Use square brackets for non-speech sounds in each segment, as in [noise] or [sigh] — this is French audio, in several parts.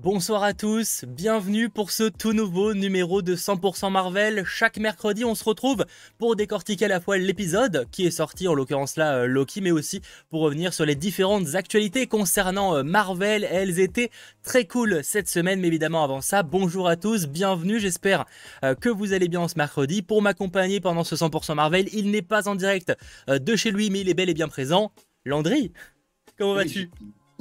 Bonsoir à tous, bienvenue pour ce tout nouveau numéro de 100% Marvel. Chaque mercredi, on se retrouve pour décortiquer à la fois l'épisode qui est sorti, en l'occurrence là euh, Loki, mais aussi pour revenir sur les différentes actualités concernant euh, Marvel. Elles étaient très cool cette semaine, mais évidemment avant ça, bonjour à tous, bienvenue. J'espère euh, que vous allez bien ce mercredi. Pour m'accompagner pendant ce 100% Marvel, il n'est pas en direct de chez lui, mais il est bel et bien présent. Landry, comment vas-tu?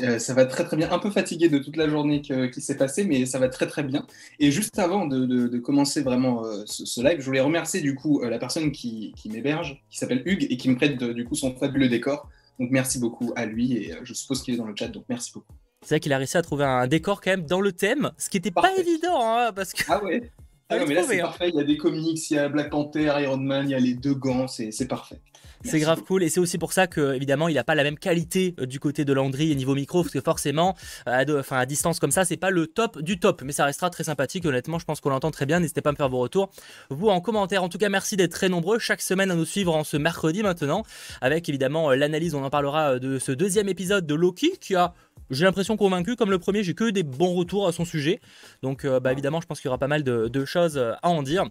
Euh, ça va très très bien. Un peu fatigué de toute la journée qui s'est passée, mais ça va très très bien. Et juste avant de, commencer vraiment euh, ce, live, je voulais remercier du coup euh, la personne qui, m'héberge, qui s'appelle Hugues et qui me prête du coup son fabuleux décor. Donc merci beaucoup à lui et je suppose qu'il est dans le chat, donc merci beaucoup. C'est vrai qu'il a réussi à trouver un décor quand même dans le thème, ce qui n'était pas évident, hein, parce que. Ah ouais. [laughs] Ah non, mais là c'est hein. parfait. Il y a des comics, il y a Black Panther, Iron Man, il y a les deux gants, c'est parfait. C'est grave cool. Et c'est aussi pour ça que évidemment il n'a pas la même qualité euh, du côté de Landry et niveau micro parce que forcément à, enfin, à distance comme ça c'est pas le top du top. Mais ça restera très sympathique. Honnêtement je pense qu'on l'entend très bien. N'hésitez pas à me faire vos retours vous en commentaire. En tout cas merci d'être très nombreux chaque semaine à nous suivre en ce mercredi maintenant avec évidemment euh, l'analyse. On en parlera euh, de ce deuxième épisode de Loki qui a j'ai l'impression convaincu, comme le premier, j'ai que des bons retours à son sujet. Donc, bah, évidemment, je pense qu'il y aura pas mal de choses à en dire.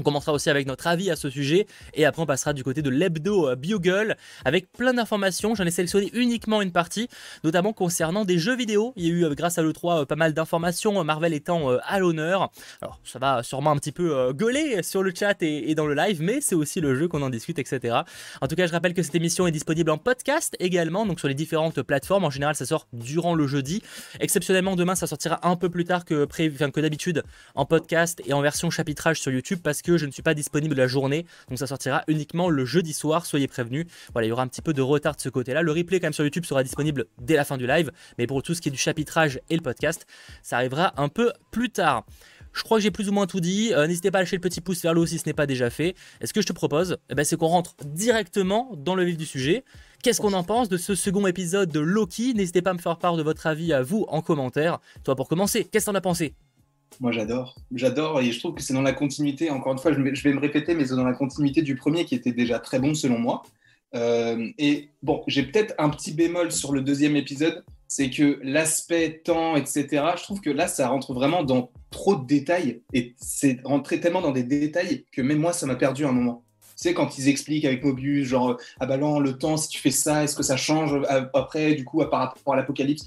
On commencera aussi avec notre avis à ce sujet et après on passera du côté de l'hebdo euh, Bugle avec plein d'informations. J'en ai sélectionné uniquement une partie, notamment concernant des jeux vidéo. Il y a eu euh, grâce à l'E3 euh, pas mal d'informations, Marvel étant à l'honneur. Alors ça va sûrement un petit peu gueuler sur le chat et, dans le live, mais c'est aussi le jeu qu'on en discute, etc. En tout cas, je rappelle que cette émission est disponible en podcast également, donc sur les différentes plateformes. En général, ça sort durant le jeudi. Exceptionnellement, demain, ça sortira un peu plus tard que, que d'habitude en podcast et en version chapitrage sur YouTube parce que je ne suis pas disponible la journée, donc ça sortira uniquement le jeudi soir, soyez prévenus. Voilà, il y aura un petit peu de retard de ce côté-là. Le replay quand même sur YouTube sera disponible dès la fin du live, mais pour tout ce qui est du chapitrage et le podcast, ça arrivera un peu plus tard. Je crois que j'ai plus ou moins tout dit. Euh, n'hésitez pas à lâcher le petit pouce vers le haut si ce n'est pas déjà fait. Et ce que je te propose, eh ben, c'est qu'on rentre directement dans le vif du sujet. Qu'est-ce qu'on en pense de ce second épisode de Loki? N'hésitez pas à me faire part de votre avis à vous en commentaire. Toi pour commencer, qu'est-ce que t'en as pensé? Moi, j'adore. J'adore et je trouve que c'est dans la continuité, encore une fois, je vais, me répéter, mais c'est dans la continuité du premier qui était déjà très bon selon moi. Euh, et bon, j'ai peut-être un petit bémol sur le deuxième épisode, c'est que l'aspect temps, etc., je trouve que là, ça rentre vraiment dans trop de détails et c'est rentré tellement dans des détails que même moi, ça m'a perdu un moment. Tu sais, quand ils expliquent avec Mobius, genre, ah bah non, le temps, si tu fais ça, est-ce que ça change après, du coup, par rapport à l'apocalypse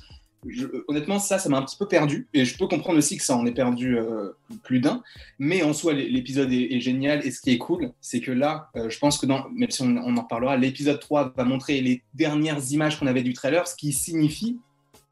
honnêtement, ça, ça m'a un petit peu perdu. Et je peux comprendre aussi que ça en est perdu euh, plus d'un. Mais en soi, l'épisode est, génial. Et ce qui est cool, c'est que là, euh, je pense que, dans, même si on, on en parlera, l'épisode 3 va montrer les dernières images qu'on avait du trailer, ce qui signifie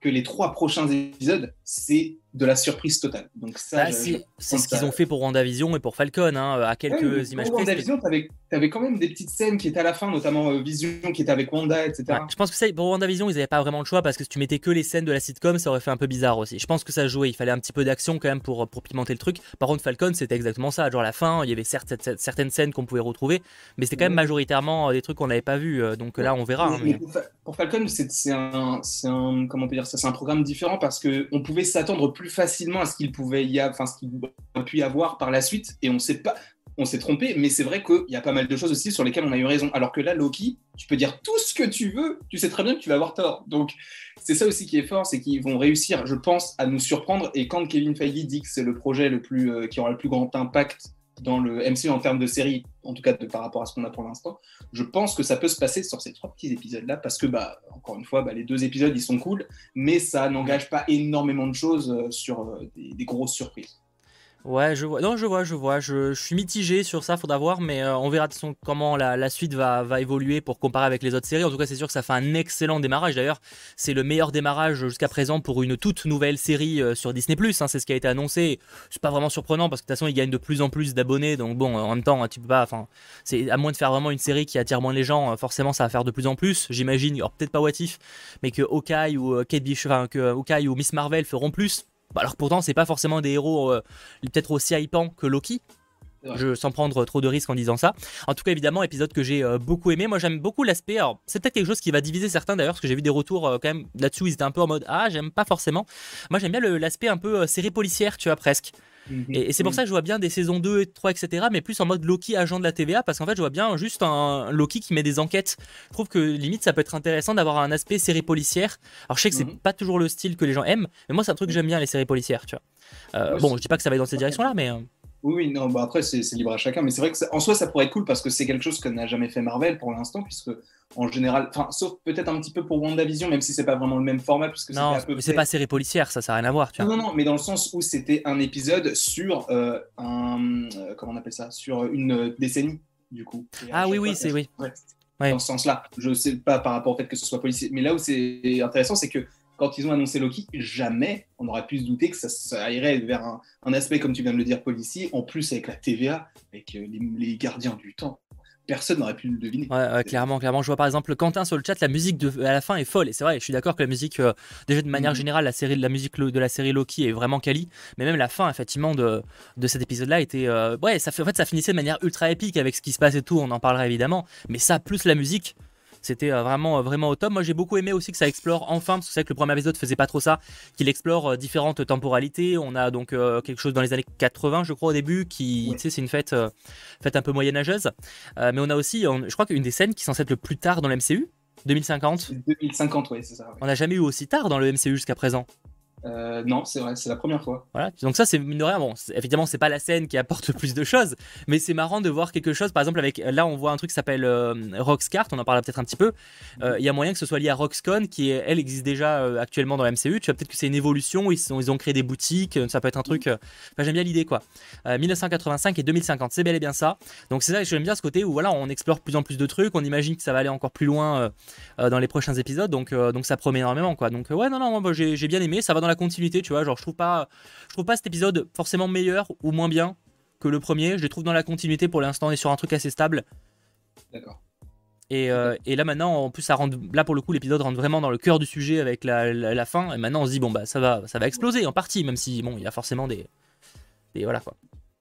que les trois prochains épisodes, c'est de la surprise totale. Donc ça, bah, c'est ce qu'ils ont fait pour WandaVision et pour Falcon, hein, à quelques images pour WandaVision, tu avais, quand même des petites scènes qui étaient à la fin, notamment euh, Vision qui était avec Wanda, etc. je pense que ça, pour WandaVision, ils n'avaient pas vraiment le choix parce que si tu mettais que les scènes de la sitcom, ça aurait fait un peu bizarre aussi. Je pense que ça jouait, il fallait un petit peu d'action quand même pour, pour pimenter le truc. Par contre, Falcon, c'était exactement ça. Genre à la fin, il y avait certes, certaines scènes qu'on pouvait retrouver, mais c'était quand même majoritairement euh, des trucs qu'on n'avait pas vus. Euh, donc là, on verra. Hein, pour, Falcon, c'est un, un, comment on peut dire ça, c'est un programme différent parce qu'on pouvait s'attendre plus facilement à ce qu'il pouvait y avoir, avoir par la suite, et on sait pas, on s'est trompé, mais c'est vrai qu'il y a pas mal de choses aussi sur lesquelles on a eu raison. Alors que là, Loki, tu peux dire tout ce que tu veux, tu sais très bien que tu vas avoir tort. Donc c'est ça aussi qui est fort, c'est qu'ils vont réussir, je pense, à nous surprendre. Et quand Kevin Feige dit que c'est le projet le plus, euh, qui aura le plus grand impact dans le MCU en termes de série, en tout cas par rapport à ce qu'on a pour l'instant, je pense que ça peut se passer sur ces trois petits épisodes-là, parce que, bah, encore une fois, bah, les deux épisodes, ils sont cool, mais ça n'engage pas énormément de choses euh, sur euh, des grosses surprises. Ouais, je vois. Non, je vois, je vois. Je, suis mitigé sur ça, faudra voir, mais euh, on verra de son, comment la, suite va, va, évoluer pour comparer avec les autres séries. En tout cas, c'est sûr que ça fait un excellent démarrage. D'ailleurs, c'est le meilleur démarrage jusqu'à présent pour une toute nouvelle série euh, sur Disney+. Hein, c'est ce qui a été annoncé. C'est pas vraiment surprenant parce que de toute façon, ils gagnent de plus en plus d'abonnés. Donc bon, en même temps, tu peux pas. Enfin, c'est à moins de faire vraiment une série qui attire moins les gens. Euh, forcément, ça va faire de plus en plus. J'imagine. Alors peut-être pas What If, mais que Hawkeye ou Kate enfin, que Hawkeye ou Miss Marvel feront plus. Bah, alors pourtant, c'est pas forcément des héros euh, peut-être aussi hypants que Loki. Je sans prendre trop de risques en disant ça. En tout cas, évidemment, épisode que j'ai euh, beaucoup aimé. Moi, j'aime beaucoup l'aspect. Alors, c'est peut-être quelque chose qui va diviser certains d'ailleurs, parce que j'ai vu des retours euh, quand même là-dessus. Ils étaient un peu en mode Ah, j'aime pas forcément. Moi, j'aime bien l'aspect un peu série policière, tu vois, presque. Mhm. Et, c'est pour ça que je vois bien des saisons 2, 3, etc. Mais plus en mode Loki agent de la TVA, parce qu'en fait, je vois bien juste un Loki qui met des enquêtes. Je trouve que limite, ça peut être intéressant d'avoir un aspect série policière. Alors, je sais que c'est mhm. pas toujours le style que les gens aiment, mais moi, c'est un truc que j'aime bien, les séries policières, tu vois. Euh, bon, je dis pas que ça va dans cette direction-là, mais. Euh, oui, non, bah après, c'est libre à chacun. Mais c'est vrai que en soi, ça pourrait être cool parce que c'est quelque chose que n'a jamais fait Marvel pour l'instant, puisque en général, enfin, sauf peut-être un petit peu pour WandaVision, même si c'est pas vraiment le même format. Puisque non, c'est pas série policière, ça, ça n'a rien à voir. Tu vois. Non, non, mais dans le sens où c'était un épisode sur euh, un. Euh, comment on appelle ça Sur une décennie, du coup. ah oui, oui, c'est oui. Dans ce sens-là. Je sais pas par rapport au fait que ce soit policier. Mais là où c'est intéressant, c'est que quand ils ont annoncé Loki, jamais on aurait pu se douter que ça, irait vers un, aspect, comme tu viens de le dire, policier, en plus avec la TVA, avec euh, les, gardiens du temps. Personne n'aurait pu le deviner. Ouais, clairement, clairement. Je vois par exemple Quentin sur le chat, la musique de, à la fin est folle. Et c'est vrai, je suis d'accord que la musique, euh, déjà de manière mm. générale, la, série, la musique de la série Loki est vraiment quali. Mais même la fin, effectivement, de, de cet épisode-là était. Euh, ouais, ça, fait, en fait, ça finissait de manière ultra épique avec ce qui se passe et tout, on en parlera évidemment. Mais ça, plus la musique, c'était euh, vraiment, euh, vraiment au top. Moi, j'ai beaucoup aimé aussi que ça explore enfin, parce que c'est que le premier épisode faisait pas trop ça, qu'il explore euh, différentes temporalités. On a donc quelque chose dans les années 80, je crois, au début, qui, tu sais, c'est une fête, fête un peu moyenâgeuse. mais on a aussi, je crois qu'une des scènes qui est censée être le plus tard dans le MCU, 2050. 2050, oui, c'est ça. On n'a jamais eu aussi tard dans le MCU jusqu'à présent. Euh, non, c'est vrai, c'est la première fois. Voilà, donc ça c'est mine de rien. Bon, évidemment, c'est pas la scène qui apporte le plus de choses, mais c'est marrant de voir quelque chose. Par exemple, avec là, on voit un truc qui s'appelle euh, Roxcart, on en parlera peut-être un petit peu. Euh, il y a moyen que ce soit lié à Roxcon, qui elle existe déjà actuellement dans la MCU. Tu vois, peut-être que c'est une évolution, ils, ils ont créé des boutiques, ça peut être un truc. J'aime bien l'idée quoi. 1985 et 2050, c'est bel et bien ça. Donc c'est ça, j'aime bien ce côté où voilà, on explore plus en plus de trucs, on imagine que ça va aller encore plus loin dans les prochains épisodes, donc, donc ça promet énormément quoi. Donc ouais, non, non, moi j'ai bien aimé, ça va dans la continuité, tu vois. Genre, je trouve pas, je trouve pas cet épisode forcément meilleur ou moins bien que le premier. Je les trouve dans la continuité. Pour l'instant, on est sur un truc assez stable. D'accord. Et, euh, et, là maintenant, en plus, ça rentre, là pour le coup, l'épisode rentre vraiment dans le cœur du sujet avec la, la, fin. Et maintenant, on se dit bon bah ça va, ça va exploser en partie, même si bon, il y a forcément des, des voilà quoi.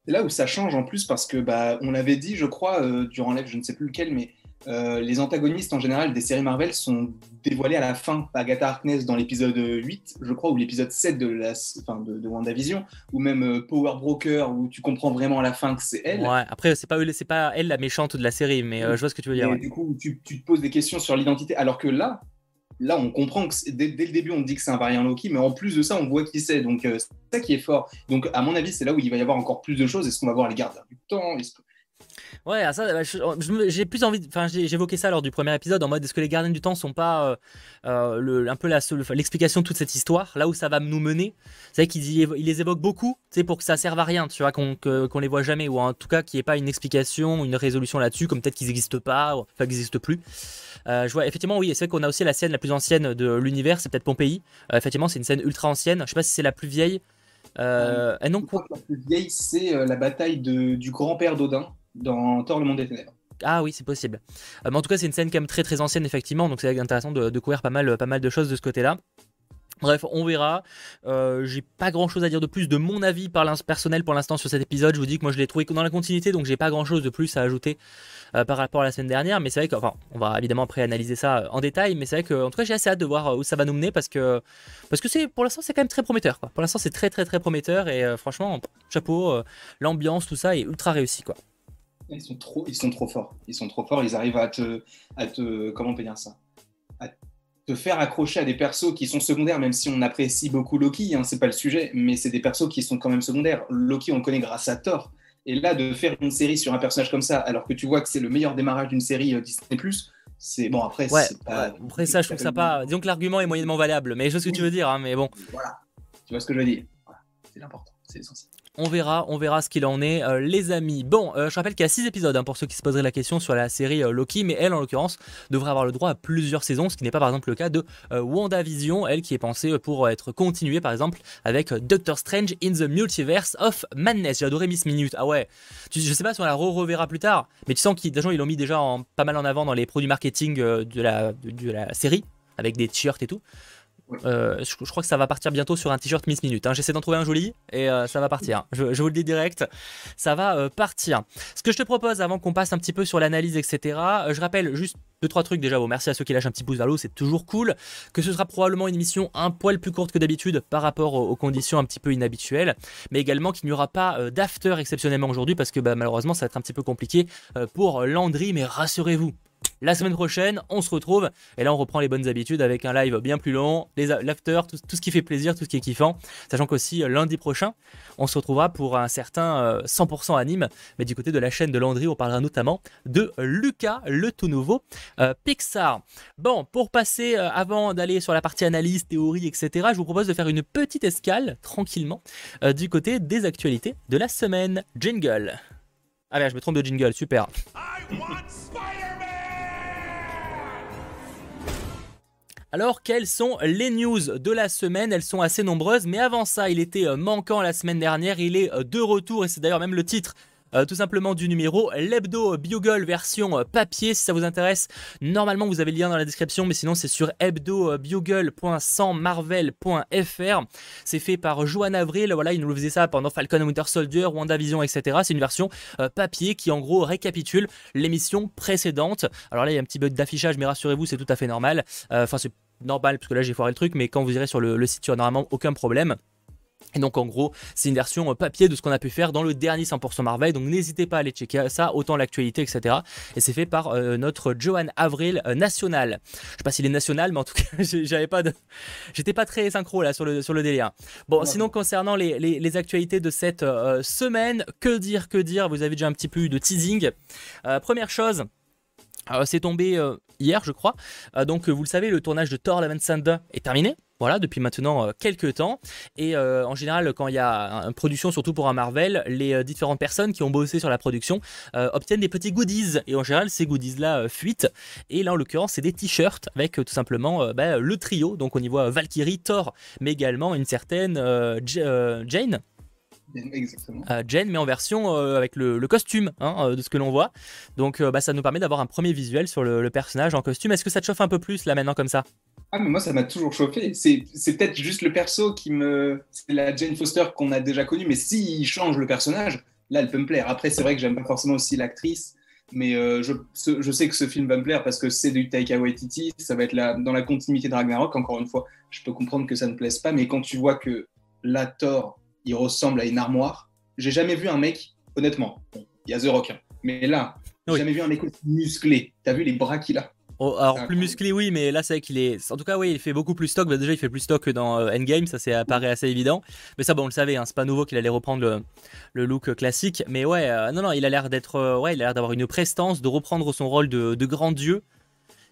C'est là où ça change en plus parce que bah on l'avait dit, je crois, euh, durant l'œuvre, je ne sais plus lequel, mais euh, les antagonistes en général des séries Marvel sont dévoilés à la fin. Agatha Harkness dans l'épisode 8, je crois, ou l'épisode 7 de, la, fin, de, WandaVision, ou même euh, Power Broker, où tu comprends vraiment à la fin que c'est elle. Ouais, après, c'est pas, c'est pas elle la méchante de la série, mais euh, je vois ce que tu veux dire. Du coup, tu, te poses des questions sur l'identité, alors que là, là, on comprend que dès, dès, le début, on dit que c'est un variant Loki, mais en plus de ça, on voit qui c'est. Donc, c'est ça qui est fort. Donc, à mon avis, c'est là où il va y avoir encore plus de choses. Est-ce qu'on va voir les gardes du temps? Ouais, ça, bah, j'ai plus envie. Enfin, j'évoquais ça lors du premier épisode en mode est-ce que les gardiens du temps sont pas euh, euh, le, un peu l'explication de toute cette histoire, là où ça va nous mener? C'est vrai qu'ils les évoquent beaucoup, c'est pour que ça serve à rien, tu vois, qu'on les voit jamais, ou en tout cas qu'il n'y ait pas une explication, une résolution là-dessus, comme peut-être qu'ils n'existent pas, enfin qu'ils n'existent plus. Euh, je vois, effectivement, oui, c'est vrai qu'on a aussi la scène la plus ancienne de l'univers, c'est peut-être Pompéi. effectivement, c'est une scène ultra ancienne. Je sais pas si c'est la plus vieille. Euh, et non, quoi La plus vieille, c'est la bataille de, du grand-père d'Odin dans Thor le monde des ténèbres. Ah oui, c'est possible. Euh, mais en tout cas, c'est une scène quand même très très ancienne, effectivement, donc c'est intéressant de, de, couvrir pas mal, pas mal de choses de ce côté-là. Bref, on verra. Euh, j'ai pas grand chose à dire de plus de mon avis par personnel pour l'instant sur cet épisode. Je vous dis que moi je l'ai trouvé dans la continuité, donc j'ai pas grand chose de plus à ajouter euh, par rapport à la semaine dernière. Mais c'est vrai que, enfin, on va évidemment après analyser ça en détail. Mais c'est vrai que, en tout cas, j'ai assez hâte de voir où ça va nous mener parce que, parce que c'est, pour l'instant, c'est quand même très prometteur. Pour l'instant, c'est très très très prometteur et franchement, chapeau, l'ambiance, tout ça est ultra réussi. Quoi. Ils sont trop, ils sont trop forts. Ils sont trop forts. Ils arrivent à te, à te, comment on peut dire ça, à te faire accrocher à des persos qui sont secondaires, même si on apprécie beaucoup Loki. Hein, c'est pas le sujet, mais c'est des persos qui sont quand même secondaires. Loki, on le connaît grâce à Thor. Et là, de faire une série sur un personnage comme ça, alors que tu vois que c'est le meilleur démarrage d'une série euh, Disney+, c'est bon après. Ouais, pas, après ça, je trouve ça pas. Disons que l'argument est moyennement valable, mais je vois ce que tu veux dire, hein, mais bon. Voilà, tu vois ce que je veux dire? C'est l'important, c'est essentiel. On verra, on verra ce qu'il en est, euh, les amis. Bon, euh, je rappelle qu'il y a 6 épisodes hein, pour ceux qui se poseraient la question sur la série euh, Loki, mais elle, en l'occurrence, devrait avoir le droit à plusieurs saisons, ce qui n'est pas par exemple le cas de WandaVision, elle qui est pensée pour être continuée par exemple avec Doctor Strange in the Multiverse of Madness. J'ai adoré Miss Minute. Ah ouais, je sais pas si on la re-reverra plus tard, mais tu sens qu'ils ils l'ont mis déjà pas mal en avant dans les produits marketing de la, de la série, avec des t-shirts et tout. Euh, je, crois que ça va partir bientôt sur un t-shirt Miss Minute. Hein. J'essaie d'en trouver un joli et euh, ça va partir. Je, vous le dis direct, ça va euh, partir. Ce que je te propose avant qu'on passe un petit peu sur l'analyse, etc., je rappelle juste deux trois trucs déjà. Bon, merci à ceux qui lâchent un petit pouce vers l'eau, c'est toujours cool. Que ce sera probablement une émission un poil plus courte que d'habitude par rapport aux, conditions un petit peu inhabituelles, mais également qu'il n'y aura pas euh, d'after exceptionnellement aujourd'hui parce que bah, malheureusement ça va être un petit peu compliqué euh, pour Landry. Mais rassurez-vous, la semaine prochaine, on se retrouve et là on reprend les bonnes habitudes avec un live bien plus long, l'after, tout, tout, ce qui fait plaisir, tout ce qui est kiffant. Sachant qu'aussi euh, lundi prochain, on se retrouvera pour un certain 100% euh, anime, mais du côté de la chaîne de Landry, on parlera notamment de Lucas, le tout nouveau euh, Pixar. Bon, pour passer avant d'aller sur la partie analyse, théorie, etc., je vous propose de faire une petite escale tranquillement du côté des actualités de la semaine. Jingle. Ah merde, je me trompe de jingle, super. Alors, quelles sont les news de la semaine? Elles sont assez nombreuses, mais avant ça, il était euh, manquant la semaine dernière. Il est euh, de retour, et c'est d'ailleurs même le titre euh, tout simplement du numéro, l'hebdo Bugle version papier si ça vous intéresse. Normalement vous avez le lien dans la description mais sinon c'est sur hebdobugle.100marvel.fr. C'est fait par Joan Avril, voilà il nous faisait ça pendant Falcon Winter Soldier, WandaVision etc. C'est une version papier qui en gros récapitule l'émission précédente. Alors là il y a un petit bug d'affichage mais rassurez-vous c'est tout à fait normal. Enfin c'est normal, parce que là j'ai foiré le truc, mais quand vous irez sur le, site, il n'y a normalement aucun problème. Et donc en gros, c'est une version euh, papier de ce qu'on a pu faire dans le dernier 100% Marvel. Donc n'hésitez pas à aller checker ça, autant l'actualité, etc. Et c'est fait par euh, notre Johan Avril euh, national. Je sais pas s'il est national, mais en tout cas, [laughs] j'avais pas de, j'étais pas très synchro là sur le sur le délire. Bon, sinon concernant les, actualités de cette semaine, que dire, que dire? Vous avez déjà un petit peu eu de teasing. première chose. c'est tombé hier, je crois. Donc, vous le savez, le tournage de Thor Love Thunder est terminé. Voilà, depuis maintenant euh, quelques temps. Et euh, en général, quand il y a une production, surtout pour un Marvel, les différentes personnes qui ont bossé sur la production obtiennent des petits goodies. Et en général, ces goodies-là fuitent. Et là, en l'occurrence, c'est des t-shirts avec tout simplement bah, le trio. Donc, on y voit Valkyrie, Thor, mais également une certaine Jane. Exactement. Jen, mais en version euh, avec le, costume hein, euh, de ce que l'on voit. Donc euh, bah, ça nous permet d'avoir un premier visuel sur le, personnage en costume. Est-ce que ça te chauffe un peu plus là maintenant comme ça? Ah mais moi ça m'a toujours chauffé. C'est, peut-être juste le perso qui me... C'est la Jane Foster qu'on a déjà connue, mais s'il change le personnage, là elle peut me plaire. Après c'est vrai que j'aime pas forcément aussi l'actrice, mais je, je, sais que ce film va me plaire parce que c'est du Taika Waititi, ça va être dans la continuité de Ragnarok, encore une fois. Je peux comprendre que ça ne plaise pas, mais quand tu vois que la Thor il ressemble à une armoire. J'ai jamais vu un mec, honnêtement, il y a The Rock, hein. mais là, j'ai jamais vu un mec aussi musclé. T'as vu les bras qu'il a? Oh, alors plus musclé oui mais là c'est vrai qu'il est en tout cas oui il fait beaucoup plus stock. Bah, déjà il fait plus stock que dans euh, Endgame ça c'est apparaît assez évident. Mais ça bon on le savait hein, c'est pas nouveau qu'il allait reprendre le, look classique. Mais ouais euh, non non il a l'air d'être euh, ouais il a l'air d'avoir une prestance de reprendre son rôle de, de grand dieu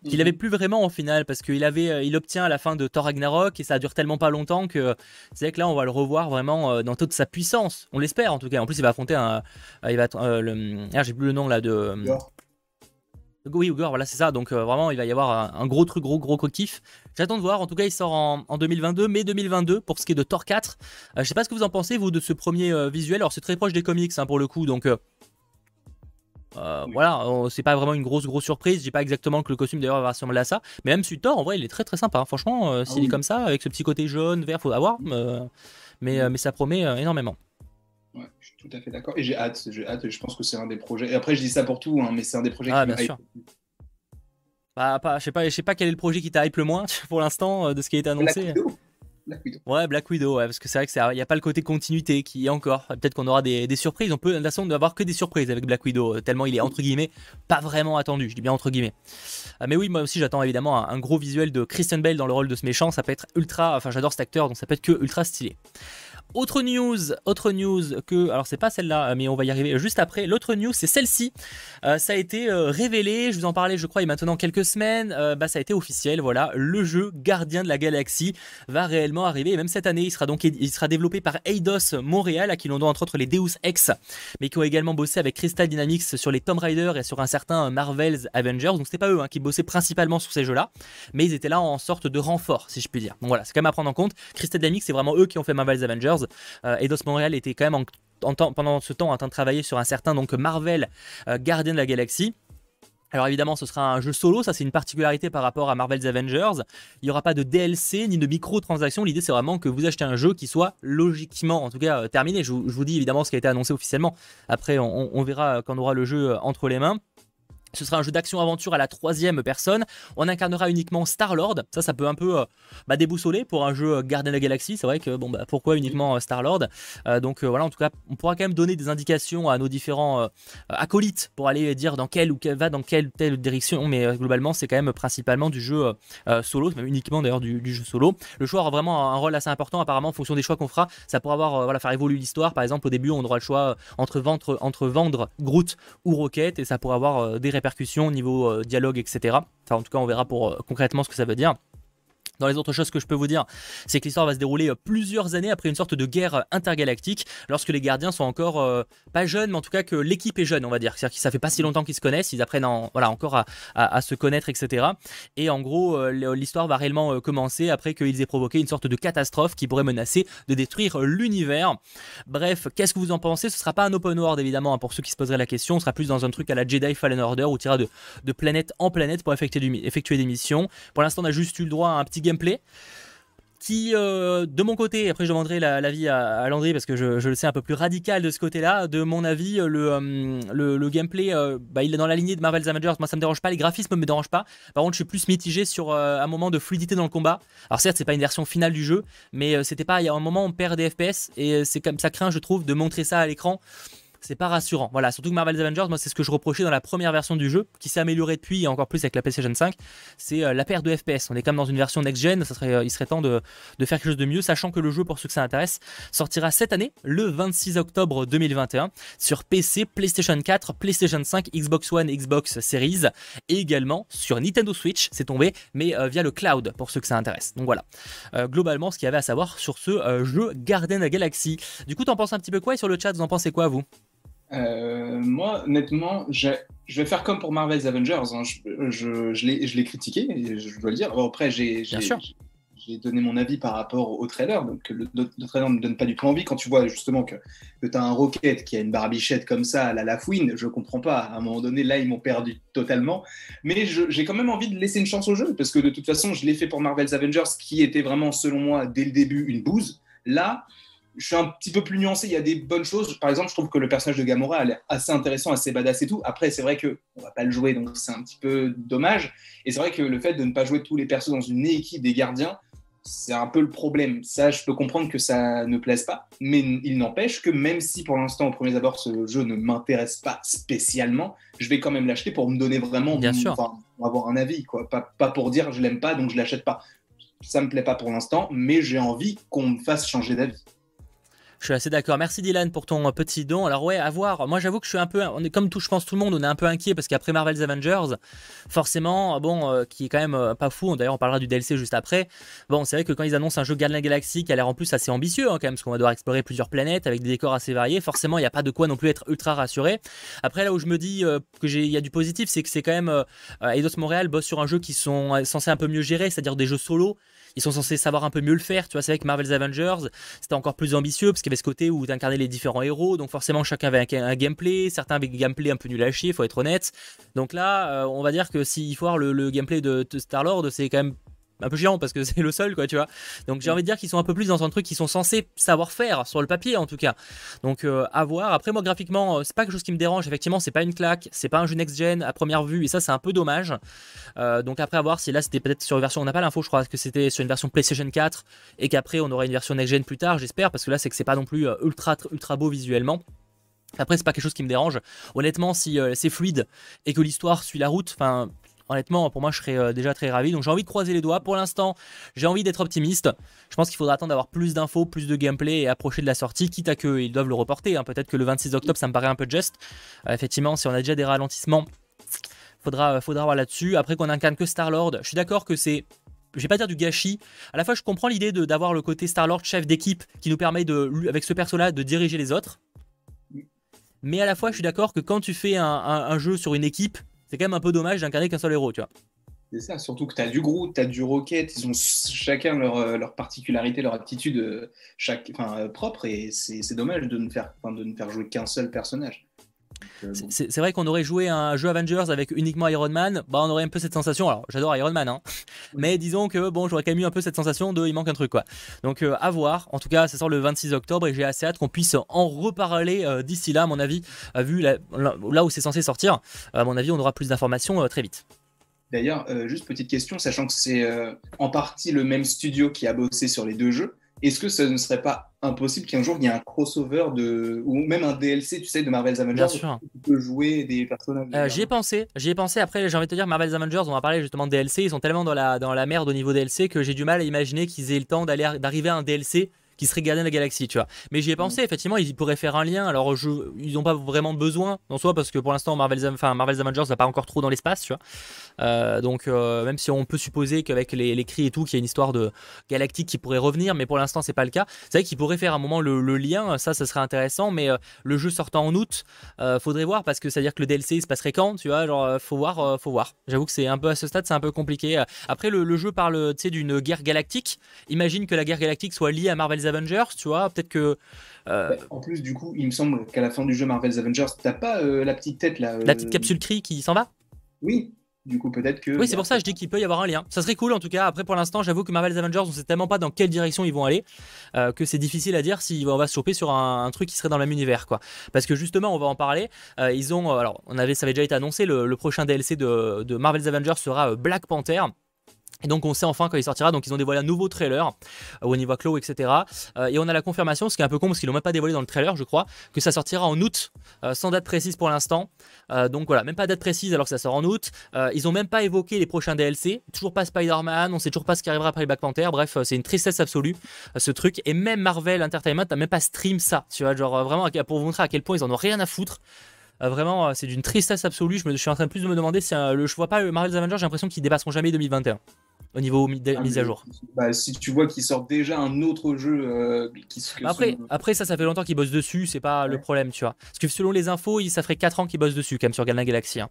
qu'il n'avait mhm. plus vraiment au final parce qu'il avait euh, il obtient à la fin de Thor Ragnarok et ça dure tellement pas longtemps que c'est vrai que là on va le revoir vraiment euh, dans toute sa puissance. On l'espère en tout cas. En plus il va affronter un euh, il va le ah, j'ai plus le nom là de oui, Ugor, voilà, c'est ça. Donc vraiment, il va y avoir un, gros truc, gros, gros kiff. J'attends de voir. En tout cas, il sort en, 2022, mai 2022, pour ce qui est de Thor 4. je sais pas ce que vous en pensez, vous, de ce premier visuel. Alors, c'est très proche des comics, hein, pour le coup. Donc, euh, voilà, c'est pas vraiment une grosse grosse surprise. Je dis pas exactement que le costume d'ailleurs va ressembler à ça, mais même Thor en vrai, il est très très sympa. Hein. Franchement, euh, ah s'il est comme ça, avec ce petit côté jaune, vert, faut avoir. Euh, mais, mais ça promet énormément. Ouais, je suis tout à fait d'accord. Et j'ai hâte, j'ai hâte. Je pense que c'est un des projets. Et après, je dis ça pour tout, hein, mais c'est un des projets ah, qui bien sûr. Bah, pas, je sais pas, je sais pas quel est le projet qui t'a hype le moins [laughs] pour l'instant de ce qui a été annoncé. Black Widow. Ouais, Black Widow, parce que c'est vrai qu'il n'y a pas le côté continuité qui est encore. Peut-être qu'on aura des, surprises. On peut, de toute façon, n'avoir que des surprises avec Black Widow, euh, tellement il est entre guillemets pas vraiment attendu. Je dis bien entre guillemets. Euh, mais oui, moi aussi, j'attends évidemment un, gros visuel de Christian Bale dans le rôle de ce méchant. Ça peut être ultra. Enfin, j'adore cet acteur, donc ça peut être que ultra stylé. Autre news, autre news que, alors c'est pas celle-là, mais on va y arriver juste après. L'autre news, c'est celle-ci. Euh, ça a été euh, révélé, je vous en parlais, je crois, il y a maintenant quelques semaines. Euh, bah, ça a été officiel, voilà. Le jeu Gardien de la Galaxie va réellement arriver. Et même cette année, il sera donc il sera développé par Eidos Montréal, à qui l'on doit entre autres les Deus Ex, mais qui ont également bossé avec Crystal Dynamics sur les Tomb Raider et sur un certain Marvel's Avengers. Donc c'était pas eux hein, qui bossaient principalement sur ces jeux-là, mais ils étaient là en sorte de renfort, si je puis dire. Donc voilà, c'est quand même à prendre en compte. Crystal Dynamics, c'est vraiment eux qui ont fait Marvel's Avengers. Euh, Eidos Montréal était quand même pendant ce temps en train de travailler sur un certain donc Marvel euh, Gardien de la Galaxie. Alors évidemment, ce sera un jeu solo, ça c'est une particularité par rapport à Marvel's Avengers. Il n'y aura pas de DLC ni de microtransactions. L'idée c'est vraiment que vous achetez un jeu qui soit logiquement, en tout cas, euh, terminé. Je vous, dis évidemment ce qui a été annoncé officiellement. Après, on, verra quand on aura le jeu entre les mains. Ce sera un jeu d'action-aventure à la troisième personne. On incarnera uniquement Star-Lord. Ça, ça peut un peu euh, bah, déboussoler pour un jeu Garden of the Galaxy. C'est vrai que, bon, bah, pourquoi uniquement euh, Star-Lord euh, Donc voilà, en tout cas, on pourra quand même donner des indications à nos différents acolytes pour aller dire dans quelle ou quelle va dans quelle telle direction. Mais globalement, c'est quand même principalement du jeu solo, même uniquement d'ailleurs du, jeu solo. Le choix aura vraiment un rôle assez important, apparemment, en fonction des choix qu'on fera. Ça pourra avoir, voilà, faire évoluer l'histoire. Par exemple, au début, on aura le choix entre, vendre, entre vendre Groot ou Rocket, et ça pourra avoir des répercussions au niveau euh, dialogue, etc. Enfin, en tout cas, on verra pour euh, concrètement ce que ça veut dire. Dans les autres choses que je peux vous dire, c'est que l'histoire va se dérouler euh, plusieurs années après une sorte de guerre intergalactique, lorsque les gardiens sont encore euh, pas jeunes, mais en tout cas que l'équipe est jeune, on va dire. C'est-à-dire que ça fait pas si longtemps qu'ils se connaissent, ils apprennent encore à, se connaître, etc. Et en gros, euh, l'histoire va réellement commencer après qu'ils aient provoqué une sorte de catastrophe qui pourrait menacer de détruire l'univers. Bref, qu'est-ce que vous en pensez? Ce sera pas un open world évidemment, hein, pour ceux qui se poseraient la question, on sera plus dans un truc à la Jedi Fallen Order où tu iras de, planète en planète pour effectuer, effectuer des missions. Pour l'instant, on a juste eu le droit à un petit gameplay qui, euh, de mon côté, après je demanderai l'avis à, à, Landry parce que je, le sais un peu plus radical de ce côté-là, de mon avis, le, euh, le, gameplay, euh, bah, il est dans la lignée de Marvel's Avengers, moi ça me dérange pas, les graphismes me dérangent pas, par contre je suis plus mitigé sur un moment de fluidité dans le combat, alors certes c'est pas une version finale du jeu, mais c'était pas, il y a un moment on perd des FPS, et c'est comme ça craint je trouve de montrer ça à l'écran, c'est pas rassurant. Voilà, surtout que Marvel's Avengers, moi c'est ce que je reprochais dans la première version du jeu, qui s'est amélioré depuis et encore plus avec la PlayStation 5, c'est euh, la perte de FPS. On est quand même dans une version next-gen, euh, il serait temps de, faire quelque chose de mieux, sachant que le jeu, pour ceux que ça intéresse, sortira cette année, le 26 octobre 2021, sur PC, PlayStation 4, PlayStation 5, Xbox One, Xbox Series, et également sur Nintendo Switch, c'est tombé, mais euh, via le cloud, pour ceux que ça intéresse. Donc voilà, globalement, ce qu'il y avait à savoir sur ce jeu Garden Galaxy. Du coup, t'en penses un petit peu quoi, et sur le chat, vous en pensez quoi, vous? Euh, moi, honnêtement, je vais faire comme pour Marvel's Avengers. Hein. Je, je, je l'ai critiqué, je dois le dire. après, j'ai donné mon avis par rapport au trailer. Donc, le, trailer ne me donne pas du tout envie. Quand tu vois justement que, que tu as un Rocket qui a une barbichette comme ça à la Lafouine, je comprends pas. À un moment donné, là, ils m'ont perdu totalement. Mais j'ai quand même envie de laisser une chance au jeu parce que de toute façon, je l'ai fait pour Marvel's Avengers qui était vraiment, selon moi, dès le début, une bouse. Là, je suis un petit peu plus nuancé. Il y a des bonnes choses. Par exemple, je trouve que le personnage de Gamora est assez intéressant, assez badass et tout. Après, c'est vrai que on va pas le jouer, donc c'est un petit peu dommage. Et c'est vrai que le fait de ne pas jouer tous les persos dans une équipe des gardiens, c'est un peu le problème. Ça, je peux comprendre que ça ne plaise pas, mais il n'empêche que même si pour l'instant, au premier abord, ce jeu ne m'intéresse pas spécialement, je vais quand même l'acheter pour me donner vraiment, Bien sûr. avoir un avis, quoi. Pas, pas pour dire je l'aime pas, donc je l'achète pas. Ça me plaît pas pour l'instant, mais j'ai envie qu'on me fasse changer d'avis. Je suis assez d'accord. Merci Dylan pour ton petit don. Alors ouais, à voir. Moi j'avoue que je suis un peu, comme tout, je pense tout le monde, on est un peu inquiet parce qu'après Marvel's Avengers, forcément, bon, euh, qui est quand même euh, pas fou. D'ailleurs, on parlera du DLC juste après. Bon, c'est vrai que quand ils annoncent un jeu Guardian Galaxy qui a l'air en plus assez ambitieux, hein, quand même, parce qu'on va devoir explorer plusieurs planètes avec des décors assez variés. Forcément, il n'y a pas de quoi non plus être ultra rassuré. Après, là où je me dis euh, que j'ai, il y a du positif, c'est que c'est quand même Eidos Montréal bosse sur un jeu qui sont censés un peu mieux gérer, c'est-à-dire des jeux solo ils sont censés savoir un peu mieux le faire. Tu vois, c'est vrai que Marvel's Avengers, c'était encore plus ambitieux parce qu'il y avait ce côté où tu incarnais les différents héros. Donc forcément, chacun avait un, gameplay. Certains avaient un gameplay un peu nul à chier, faut être honnête. Donc là, euh, on va dire que s'il faut voir le gameplay de Star-Lord, c'est quand même un peu chiant parce que [laughs] c'est le seul quoi tu vois. Donc j'ai envie de dire qu'ils sont un peu plus dans un truc qu'ils sont censés savoir faire sur le papier en tout cas. Donc euh, à voir. Après moi graphiquement euh, c'est pas quelque chose qui me dérange. Effectivement c'est pas une claque c'est pas un jeu next gen à première vue et ça c'est un peu dommage. Euh, donc après à voir si là c'était peut-être sur une version on n'a pas l'info je crois que c'était sur une version PlayStation 4 et qu'après on aura une version next gen plus tard j'espère parce que là c'est que c'est pas non plus ultra ultra beau visuellement. Après, c'est pas quelque chose qui me dérange. Honnêtement, si c'est fluide et que l'histoire suit la route, enfin, honnêtement, pour moi, je serais euh, déjà très ravi. Donc j'ai envie de croiser les doigts. Pour l'instant, j'ai envie d'être optimiste. Je pense qu'il faudra attendre d'avoir plus d'infos, plus de gameplay et approcher de la sortie, quitte à qu'ils doivent le reporter. Hein. Peut-être que le 26 octobre, ça me paraît un peu juste. Euh, effectivement, si on a déjà des ralentissements, faudra, euh, faudra voir là-dessus. Après qu'on incarne que Star-Lord, je suis d'accord que c'est je vais pas dire du gâchis. À la fois, je comprends l'idée d'avoir le côté Star-Lord, chef d'équipe, qui nous permet de, avec ce perso-là, de diriger les autres. Mais à la fois, je suis d'accord que quand tu fais un jeu sur une équipe, c'est quand même un peu dommage d'incarner qu'un seul héros, tu vois. C'est ça, surtout que tu as du Groot, tu as du Rocket, ils ont chacun leur, euh, leur particularité, leur aptitude euh, chaque, enfin, euh, propre, et c'est dommage de ne, faire, de ne faire jouer qu'un seul personnage. C'est vrai qu'on aurait joué un jeu Avengers avec uniquement Iron Man, bah on aurait un peu cette sensation. Alors j'adore Iron Man, hein, mais disons que bon, j'aurais quand même eu un peu cette sensation de il manque un truc quoi. Donc à voir. En tout cas, ça sort le 26 octobre et j'ai assez hâte qu'on puisse en reparler d'ici là, à mon avis, vu là où c'est censé sortir. À mon avis, on aura plus d'informations très vite. D'ailleurs, juste petite question, sachant que c'est en partie le même studio qui a bossé sur les deux jeux, est-ce que ce ne serait pas impossible qu'un jour il y ait un crossover de ou même un DLC, tu sais, de Marvel's Avengers Bien sûr. Où tu peux jouer des personnages? Euh, j'y ai pensé, j'y ai pensé. Après, j'ai envie de te dire, Marvel's Avengers, on va parler justement de DLC. Ils sont tellement dans la dans la merde au niveau DLC que j'ai du mal à imaginer qu'ils aient le temps d'aller d'arriver à un DLC qui serait Gardien de la Galaxie, tu vois. Mais j'y ai pensé, effectivement, ils pourraient faire un lien. Alors, je, ils n'ont pas vraiment besoin en soi, parce que pour l'instant, Marvel's, enfin, Marvel's Avengers va pas encore trop dans l'espace, tu vois. Euh, donc, euh, même si on peut supposer qu'avec les, les, cris et tout, qu'il y a une histoire de galactique qui pourrait revenir, mais pour l'instant, c'est pas le cas. C'est vrai qu'ils pourraient faire un moment le, lien, ça, ça serait intéressant, mais euh, le jeu sortant en août, faudrait voir, parce que ça veut dire que le DLC il se passerait quand, tu vois. Genre, faut voir, faut voir. J'avoue que c'est un peu à ce stade, c'est un peu compliqué. Après, le, le jeu parle, tu sais, d'une guerre galactique. Imagine que la guerre galactique soit liée à Marvel's Avengers, tu vois peut-être que. Euh, en plus, du coup, il me semble qu'à la fin du jeu Marvel's Avengers, t'as pas euh, la petite tête là. La petite capsule cri qui s'en va? Oui, du coup, peut-être que. Oui, c'est pour ça que je dis qu'il peut y avoir un lien. Ça serait cool en tout cas. Après, pour l'instant, j'avoue que Marvel's Avengers, on sait tellement pas dans quelle direction ils vont aller que c'est difficile à dire si on va se choper sur un, truc qui serait dans le même univers, quoi. Parce que justement, on va en parler. ils ont, alors, on avait, ça avait déjà été annoncé, le, prochain DLC de, de Marvel's Avengers sera Black Panther. Et donc on sait enfin quand il sortira, donc ils ont dévoilé un nouveau trailer euh, au niveau clos, etc. Euh, et on a la confirmation, ce qui est un peu con parce qu'ils l'ont même pas dévoilé dans le trailer, je crois, que ça sortira en août, euh, sans date précise pour l'instant. donc voilà, même pas date précise alors que ça sort en août. ils ont même pas évoqué les prochains DLC, toujours pas Spider-Man, on sait toujours pas ce qui arrivera après Black Panther. Bref, c'est une tristesse absolue ce truc. Et même Marvel Entertainment n'a même pas stream ça, tu vois, genre vraiment pour vous montrer à quel point ils en ont rien à foutre. vraiment, c'est d'une tristesse absolue. Je, suis en train de plus de me demander si le, je vois pas Marvel's Avengers, j'ai l'impression qu'ils dépasseront jamais 2021 au niveau ah, mise à jour. Bah, si tu vois qu'il sort déjà un autre jeu euh, qui après, après ça ça fait longtemps qu'ils bossent dessus c'est pas le problème tu vois parce que selon les infos ça ferait 4 ans qu'ils bossent dessus quand même sur Galna Galaxy hein.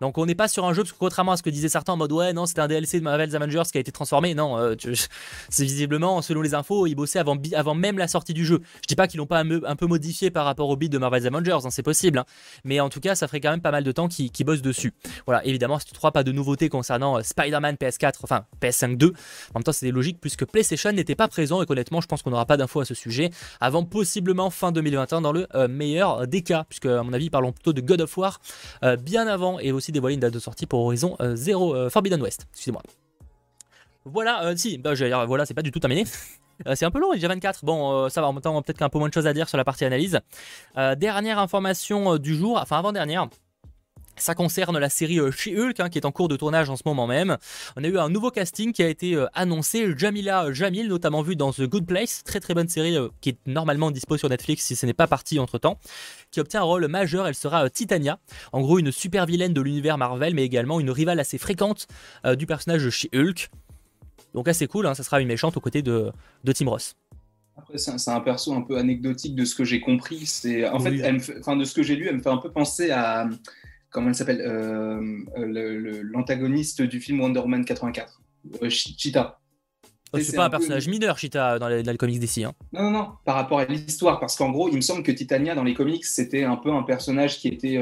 donc on n'est pas sur un jeu parce que contrairement à ce que disaient certains en mode ouais non c'était un DLC de Marvel's Avengers qui a été transformé non euh, [laughs] c'est visiblement selon les infos ils bossaient avant, avant même la sortie du jeu je dis pas qu'ils l'ont pas un, peu modifié par rapport au beat de Marvel's Avengers hein, c'est possible hein. mais en tout cas ça ferait quand même pas mal de temps qu'ils bossent dessus voilà évidemment c'est trois pas de nouveautés concernant euh, Spider-Man PS4 enfin PS5 2. En même temps, c'était logique puisque PlayStation n'était pas présent et honnêtement, je pense qu'on n'aura pas d'infos à ce sujet avant possiblement fin 2021 dans le euh, meilleur des cas, puisque à mon avis, parlons plutôt de God of War euh, bien avant et aussi dévoiler une date de sortie pour Horizon 0 euh, Forbidden West. Excusez-moi. Voilà, si, bah, dire, voilà, c'est pas du tout terminé. [laughs] c'est un peu long, il y a 24. Bon, ça va, en même peut-être qu'un peu moins de choses à dire sur la partie analyse. dernière information du jour, enfin avant-dernière. Ça concerne la série euh, She-Hulk hein, qui est en cours de tournage en ce moment même. On a eu un nouveau casting qui a été euh, annoncé. Jamila Jamil, notamment vu dans The Good Place, très très bonne série euh, qui est normalement dispo sur Netflix si ce n'est pas parti entre temps, qui obtient un rôle majeur. Elle sera Titania, en gros une super vilaine de l'univers Marvel, mais également une rivale assez fréquente du personnage de She-Hulk. Donc assez cool, hein, ça sera une méchante aux côtés de, de Tim Ross. Après, c'est un, perso un peu anecdotique de ce que j'ai compris. C'est en fait, de ce que j'ai lu, elle me fait un peu penser à comment elle s'appelle euh, euh, L'antagoniste du film Wonder Woman 84, euh, Cheetah. Oh, c'est pas un, personnage mineur, Cheetah, dans les, comics d'ici. Hein. Non, non, non, par rapport à l'histoire, parce qu'en gros, il me semble que Titania, dans les comics, c'était un peu un personnage qui était,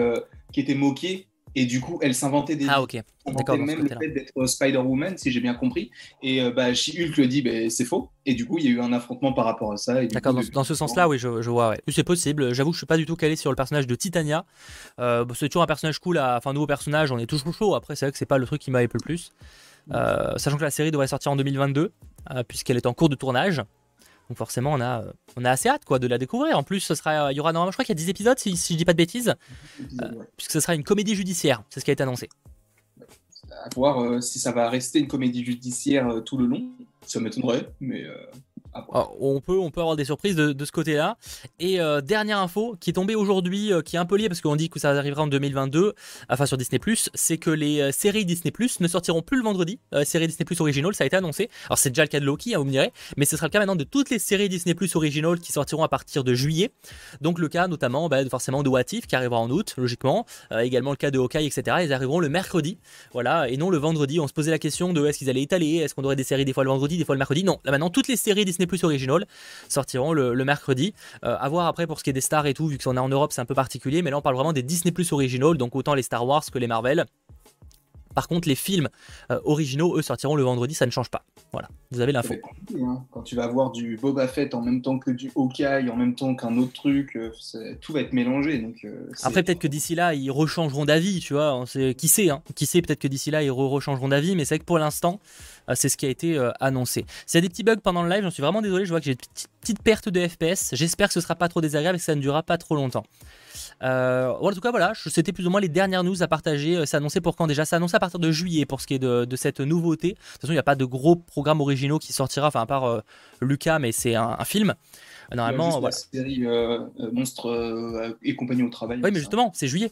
qui était moqué et du coup, elle s'inventait des. Ah, ok. D'accord. même le fait d'être euh, Spider-Woman, si j'ai bien compris. Et euh, bah, She-Hulk le dit, bah, c'est faux. Et du coup, il y a eu un affrontement par rapport à ça. D'accord, dans, ce sens-là, oui, je, vois. Ouais. C'est possible. J'avoue que je suis pas du tout calé sur le personnage de Titania. Euh, c'est toujours un personnage cool, à... enfin, nouveau personnage, on est toujours chaud. Après, c'est vrai que c'est pas le truc qui m'a le plus. sachant que la série devrait sortir en 2022, puisqu'elle est en cours de tournage. Donc forcément, on a, on a assez hâte quoi, de la découvrir. En plus, ce sera, il y aura normalement, je crois qu'il y a 10 épisodes, si, si je dis pas de bêtises, euh, puisque ce sera une comédie judiciaire. C'est ce qui a été annoncé. À voir euh, si ça va rester une comédie judiciaire euh, tout le long. Ça m'étonnerait, mais ah, on, peut, on avoir des surprises de, ce côté-là. Et euh, dernière info qui est tombée aujourd'hui, euh, qui est un peu liée parce qu'on dit que ça arrivera en 2022, enfin sur Disney, c'est que les euh, séries Disney ne sortiront plus le vendredi. séries Disney Original, ça a été annoncé. Alors c'est déjà le cas de Loki, hein, vous me direz, mais ce sera le cas maintenant de toutes les séries Disney Original qui sortiront à partir de juillet. Donc le cas notamment bah, forcément de What If qui arrivera en août, logiquement. également le cas de Hawkeye, etc. Ils arriveront le mercredi, voilà, et non le vendredi. On se posait la question de est-ce qu'ils allaient étaler, est-ce qu'on aurait des séries des fois le vendredi, des fois le mercredi? Non, là maintenant toutes les séries Disney Disney Plus Original sortiront le, mercredi. à voir après pour ce qui est des stars et tout, vu qu'on est en Europe, c'est un peu particulier, mais là on parle vraiment des Disney Plus Original, donc autant les Star Wars que les Marvel. Par contre, les films euh, originaux, eux, sortiront le vendredi, ça ne change pas. Voilà, vous avez l'info. Hein. Quand tu vas avoir du Boba Fett en même temps que du Hawkeye, en même temps qu'un autre truc, euh, tout va être mélangé. Donc, euh, Après, peut-être que d'ici là, ils rechangeront d'avis, tu vois. Qui sait, hein Qui sait, peut-être que d'ici là, ils rechangeront d'avis, mais c'est vrai que pour l'instant, c'est ce qui a été annoncé. S'il y a des petits bugs pendant le live, j'en suis vraiment désolé, je vois que j'ai une petite, perte de FPS. J'espère que ce sera pas trop désagréable et que ça ne durera pas trop longtemps. Euh, en tout cas, voilà, c'était plus ou moins les dernières news à partager. Euh, c'est annoncé pour quand déjà? C'est annoncé à partir de juillet pour ce qui est de, cette nouveauté. De toute façon, il n'y a pas de gros programmes originaux qui sortira, enfin à part euh, Lucas, mais c'est un, film. Normalement, voilà. La série Monstre et compagnie au travail. Oui, mais justement, c'est juillet.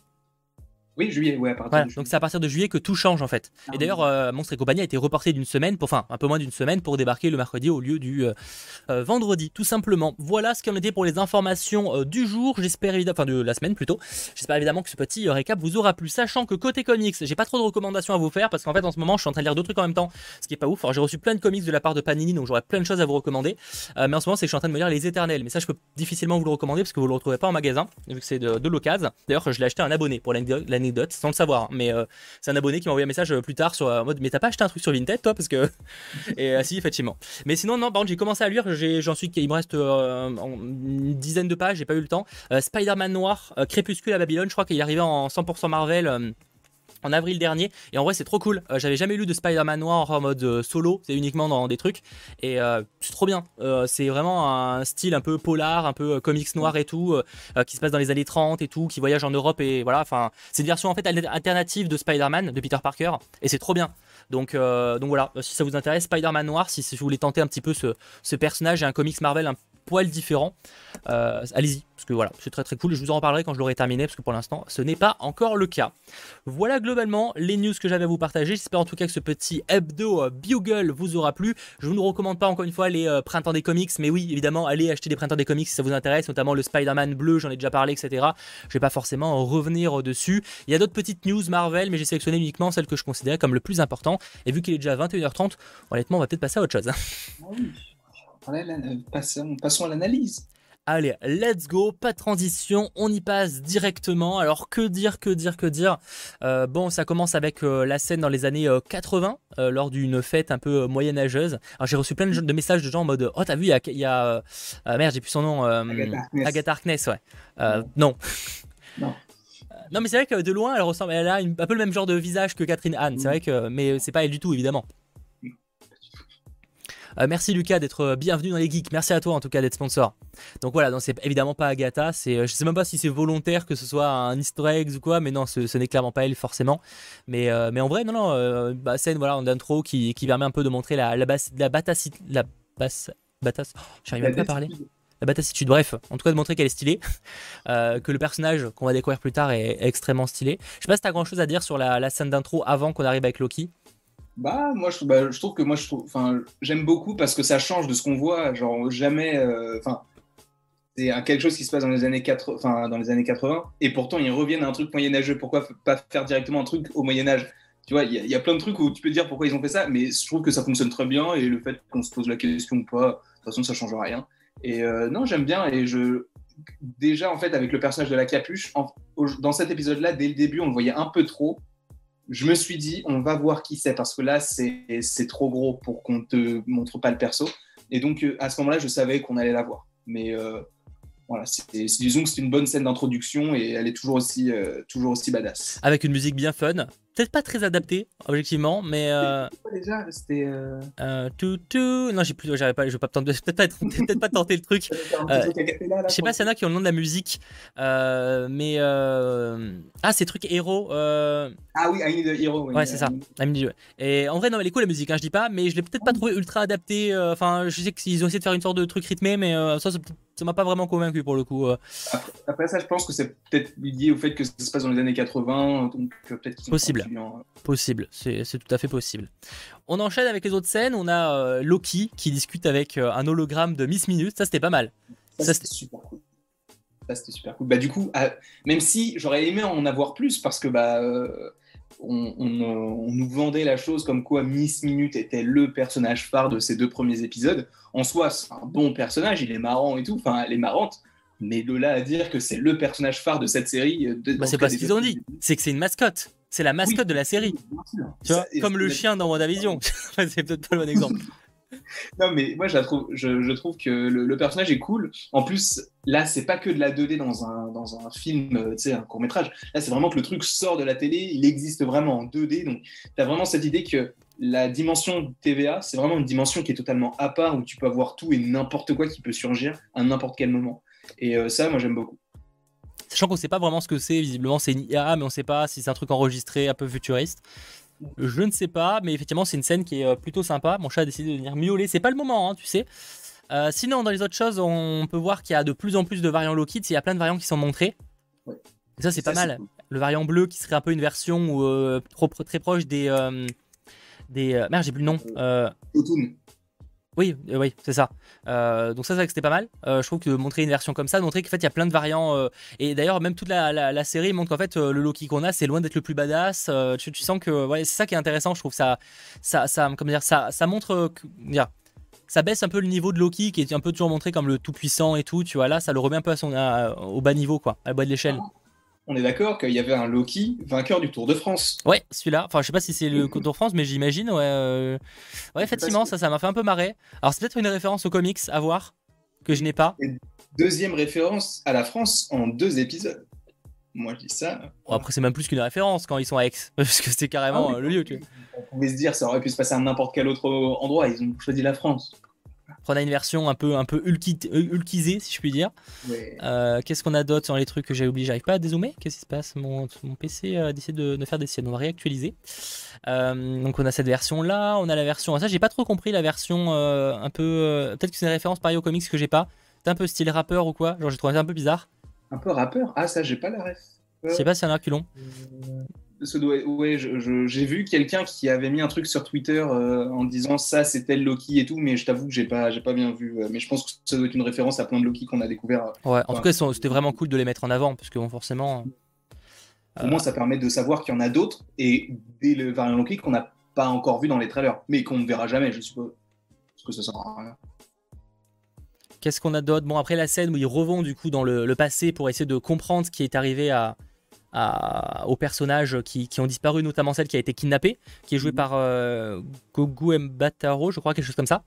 Oui, juillet, ouais, à partir Donc c'est à partir de juillet que tout change en fait. Ah et d'ailleurs, euh, Monstre et compagnie a été reporté d'une semaine, pour, enfin un peu moins d'une semaine, pour débarquer le mercredi au lieu du euh, euh, vendredi, tout simplement. Voilà ce qu'il en était pour les informations du jour. J'espère évidemment, enfin de la semaine plutôt. J'espère évidemment que ce petit récap vous aura plu, sachant que côté comics, j'ai pas trop de recommandations à vous faire parce qu'en fait en ce moment je suis en train de lire deux trucs en même temps, ce qui est pas ouf. Alors j'ai reçu plein de comics de la part de Panini, donc j'aurais plein de choses à vous recommander. mais en ce moment c'est que je suis en train de me lire les Éternels, mais ça je peux difficilement vous le recommander parce que vous le retrouvez pas en magasin vu que c'est de, de l'occasion. D'ailleurs je l'ai acheté un abonné pour sans le savoir. Mais euh, c'est un abonné qui m'a envoyé un message euh, plus tard sur euh, mode mais t'as pas acheté un truc sur Vinted toi parce que [laughs] et si effectivement mais sinon non par contre j'ai commencé à lire j'en suis il me reste une dizaine de pages j'ai pas eu le temps Spider-Man noir Crépuscule à Babylone je crois qu'il est arrivé en 100% Marvel en avril dernier. Et en vrai, c'est trop cool. Euh, j'avais jamais lu de Spider-Man noir en mode euh, solo, c'est uniquement dans des trucs. Et euh, c'est trop bien. c'est vraiment un style un peu polar, un peu comics noir et tout, qui se passe dans les années 30 et tout, qui voyage en Europe. Et voilà, enfin, c'est une version en fait alternative de Spider-Man, de Peter Parker. Et c'est trop bien. Donc, donc voilà, si ça vous intéresse, Spider-Man noir, si, vous voulez tenter un petit peu ce, personnage et un comics Marvel un poil différent, allez-y parce que voilà, c'est très très cool je vous en reparlerai quand je l'aurai terminé parce que pour l'instant ce n'est pas encore le cas. Voilà globalement les news que j'avais à vous partager. J'espère en tout cas que ce petit hebdo euh, Bugle vous aura plu. Je vous ne recommande pas encore une fois les euh, printemps des comics, mais oui évidemment allez acheter des printemps des comics si ça vous intéresse, notamment le Spider-Man bleu, j'en ai déjà parlé, etc. Je vais pas forcément revenir dessus. Il y a d'autres petites news Marvel, mais j'ai sélectionné uniquement celles que je considérais comme le plus important. Et vu qu'il est déjà 21h30, honnêtement on va peut-être passer à autre chose. Ah oui. Passons à l'analyse. Allez, let's go, pas de transition, on y passe directement. Alors que dire, que dire, que dire? Euh, Bon, ça commence avec euh, la scène dans les années 80, euh, lors d'une fête un peu moyenâgeuse. Alors j'ai reçu plein de, messages de gens en mode Oh, t'as vu, il y a. merde, j'ai plus son nom. Agatha Harkness. ouais. non. Non. Non, mais c'est vrai que de loin, elle ressemble, elle a un peu le même genre de visage que Catherine Anne. C'est mm. vrai que, mais c'est pas elle du tout, évidemment. Euh, merci Lucas d'être euh, bienvenu dans les geeks. Merci à toi en tout cas d'être sponsor. Donc voilà, donc c'est évidemment pas Agatha. C'est, euh, je sais même pas si c'est volontaire que ce soit un Easter egg ou quoi, mais non, ce, n'est clairement pas elle forcément. Mais, mais en vrai, non, non, bah, scène voilà en intro qui, qui permet un peu de montrer la la basse, la basse, la basse, batas. Oh, j'arrive même pas à parler la batassitude. Bref, en tout cas de montrer qu'elle est stylée, [laughs] que le personnage qu'on va découvrir plus tard est, extrêmement stylé. Je sais pas si t'as grand chose à dire sur la, scène d'intro avant qu'on arrive avec Loki. Bah, moi, je, bah, je trouve que moi, je trouve, enfin, j'aime beaucoup parce que ça change de ce qu'on voit. Genre, jamais, euh, enfin, c'est quelque chose qui se passe dans les années 80, enfin, dans les années 80, et pourtant ils reviennent à un truc moyenâgeux. Pourquoi pas faire directement un truc au Moyen Âge? Tu vois, il y, a plein de trucs où tu peux dire pourquoi ils ont fait ça, mais je trouve que ça fonctionne très bien et le fait qu'on se pose la question ou pas, de toute façon, ça change rien. Et euh, non, j'aime bien et je déjà en fait avec le personnage de la capuche, dans cet épisode-là, dès le début, on le voyait un peu trop je me suis dit, on va voir qui c'est, parce que là, c'est trop gros pour qu'on te montre pas le perso. Et donc, euh, à ce moment-là, je savais qu'on allait la voir. Mais euh, voilà, disons que c'est une bonne scène d'introduction et elle est toujours aussi, euh, toujours aussi badass. Avec une musique bien fun, peut-être pas très adaptée, objectivement, mais. Euh... déjà C'était. Euh... euh tout, tout. Non, j'ai plus, j'arrive pas, je vais pas [laughs] peut-être pas, peut pas tenter le truc. Euh, je sais pas s'il y en a qui ont le nom de la musique, euh, mais ah, c'est truc héros. Ah oui, I Need a Hero. Ouais, c'est ça. Et en vrai, non, elle est cool la musique, hein, je dis pas, mais je l'ai peut-être pas trouvé ultra adapté. Enfin, je sais qu'ils ont essayé de faire une sorte de truc rythmé, mais ça, ça m'a pas vraiment convaincu pour le coup. Après, ça, je pense que c'est peut-être lié au fait que ça se passe dans les années 80, donc peut-être Possible. Possible, c'est tout à fait possible. On enchaîne avec les autres scènes. On a euh, Loki qui discute avec euh, un hologramme de Miss Minute. Ça, c'était pas mal. Ça, c'était super cool. Ça, c'était super cool. Bah, du coup, ah, même si j'aurais aimé en avoir plus, parce que bah, euh, on, nous vendait la chose comme quoi Miss Minute était le personnage phare de ces deux premiers épisodes. En soi, c'est un bon personnage, il est marrant et tout, enfin, elle est marrante. Mais de là à dire que c'est le personnage phare de cette série. Bah, c'est pas ce qu'ils ont dit, c'est que c'est une mascotte. C'est la mascotte de la série. Tu vois, comme le chien dans WandaVision. [laughs] [laughs] c'est peut-être pas le bon exemple. [laughs] non, mais moi, je, trouve, je, trouve que le, personnage est cool. En plus, là, c'est pas que de la 2D dans un, dans un film, euh, tu sais, un court-métrage. Là, c'est vraiment que le truc sort de la télé, il existe vraiment en 2D. Donc, tu as vraiment cette idée que la dimension TVA, c'est vraiment une dimension qui est totalement à part, où tu peux avoir tout et n'importe quoi qui peut surgir à n'importe quel moment. Et euh, ça, moi, j'aime beaucoup. Sachant qu'on sait pas vraiment ce que c'est, visiblement, c'est une IA, mais on sait pas si c'est un truc enregistré un peu futuriste. Je ne sais pas, mais effectivement, c'est une scène qui est euh, plutôt sympa. Mon chat a décidé de venir miauler. C'est pas le moment, hein, tu sais. Euh, sinon, dans les autres choses, on peut voir qu'il y a de plus en plus de variants Loki. Il y a plein de variants qui sont montrés. Et ça, c'est pas mal. Le variant bleu qui serait un peu une version euh, très proche des. des merde, j'ai plus le nom. Oui, euh, oui, c'est ça. Euh, donc ça, c'est que c'était pas mal. Euh, je trouve que montrer une version comme ça, montrer qu'en fait il y a plein de variants. et d'ailleurs, même toute la, série montre qu'en fait le Loki qu'on a, c'est loin d'être le plus badass. Tu, sens que ouais, c'est ça qui est intéressant. Je trouve ça, ça, ça, dire, ça, ça montre. ça baisse un peu le niveau de Loki qui est un peu toujours montré comme le tout puissant et tout. Tu vois là, ça le remet un peu à son, au bas niveau quoi, à bas de l'échelle. On est d'accord qu'il y avait un Loki vainqueur du Tour de France. Ouais, celui-là. Enfin, je sais pas si c'est le Tour de France, mais j'imagine. Ouais, euh, ouais effectivement, ça, ça m'a fait un peu marrer. Alors, c'est peut-être une référence aux comics à voir que je n'ai pas. deuxième référence à la France en deux épisodes. Moi, je dis ça. après, c'est même plus qu'une référence quand ils sont à Aix, [laughs] parce que c'est carrément ah euh, le lieu. Tu On pouvait se dire, ça aurait pu se passer à n'importe quel autre endroit. Ils ont choisi la France on a une version un peu, un peu hulkisée, si je puis dire. Euh, qu'est-ce qu'on a d'autre sur les trucs que j'ai oublié J'arrive pas à dézoomer. Qu'est-ce qui se passe? Mon, mon, PC a décidé de, faire des siennes. On va réactualiser. Euh, donc on a cette version là. On a la version. Ça, j'ai pas trop compris la version euh, un peu. Peut-être que c'est une référence pareil aux comics que j'ai pas. C'est un peu style rappeur ou quoi? Genre j'ai trouvé ça un peu bizarre. Un peu rappeur? Ah, ça, j'ai pas la ref. Je sais pas si c'est un reculon ouais, j'ai vu quelqu'un qui avait mis un truc sur Twitter euh, en disant ça c'était Loki et tout, mais je t'avoue que j'ai pas, j'ai pas bien vu. Euh, mais je pense que ça doit être une référence à plein de Loki qu'on a découvert. Euh, ouais, en tout cas, c'était vraiment cool de les mettre en avant parce que bon, forcément. Au moins, ça permet de savoir qu'il y en a d'autres et des variants Loki qu'on n'a pas encore vu dans les trailers, mais qu'on ne verra jamais, je suppose. Parce que ça sert à rien. Qu'est-ce qu'on a d'autre? Bon, après la scène où ils revont du coup dans le, le passé pour essayer de comprendre ce qui est arrivé à, aux personnages qui, ont disparu, notamment celle qui a été kidnappée, qui est jouée mhm. par euh, Gogu Mbataro, je crois, quelque chose comme ça.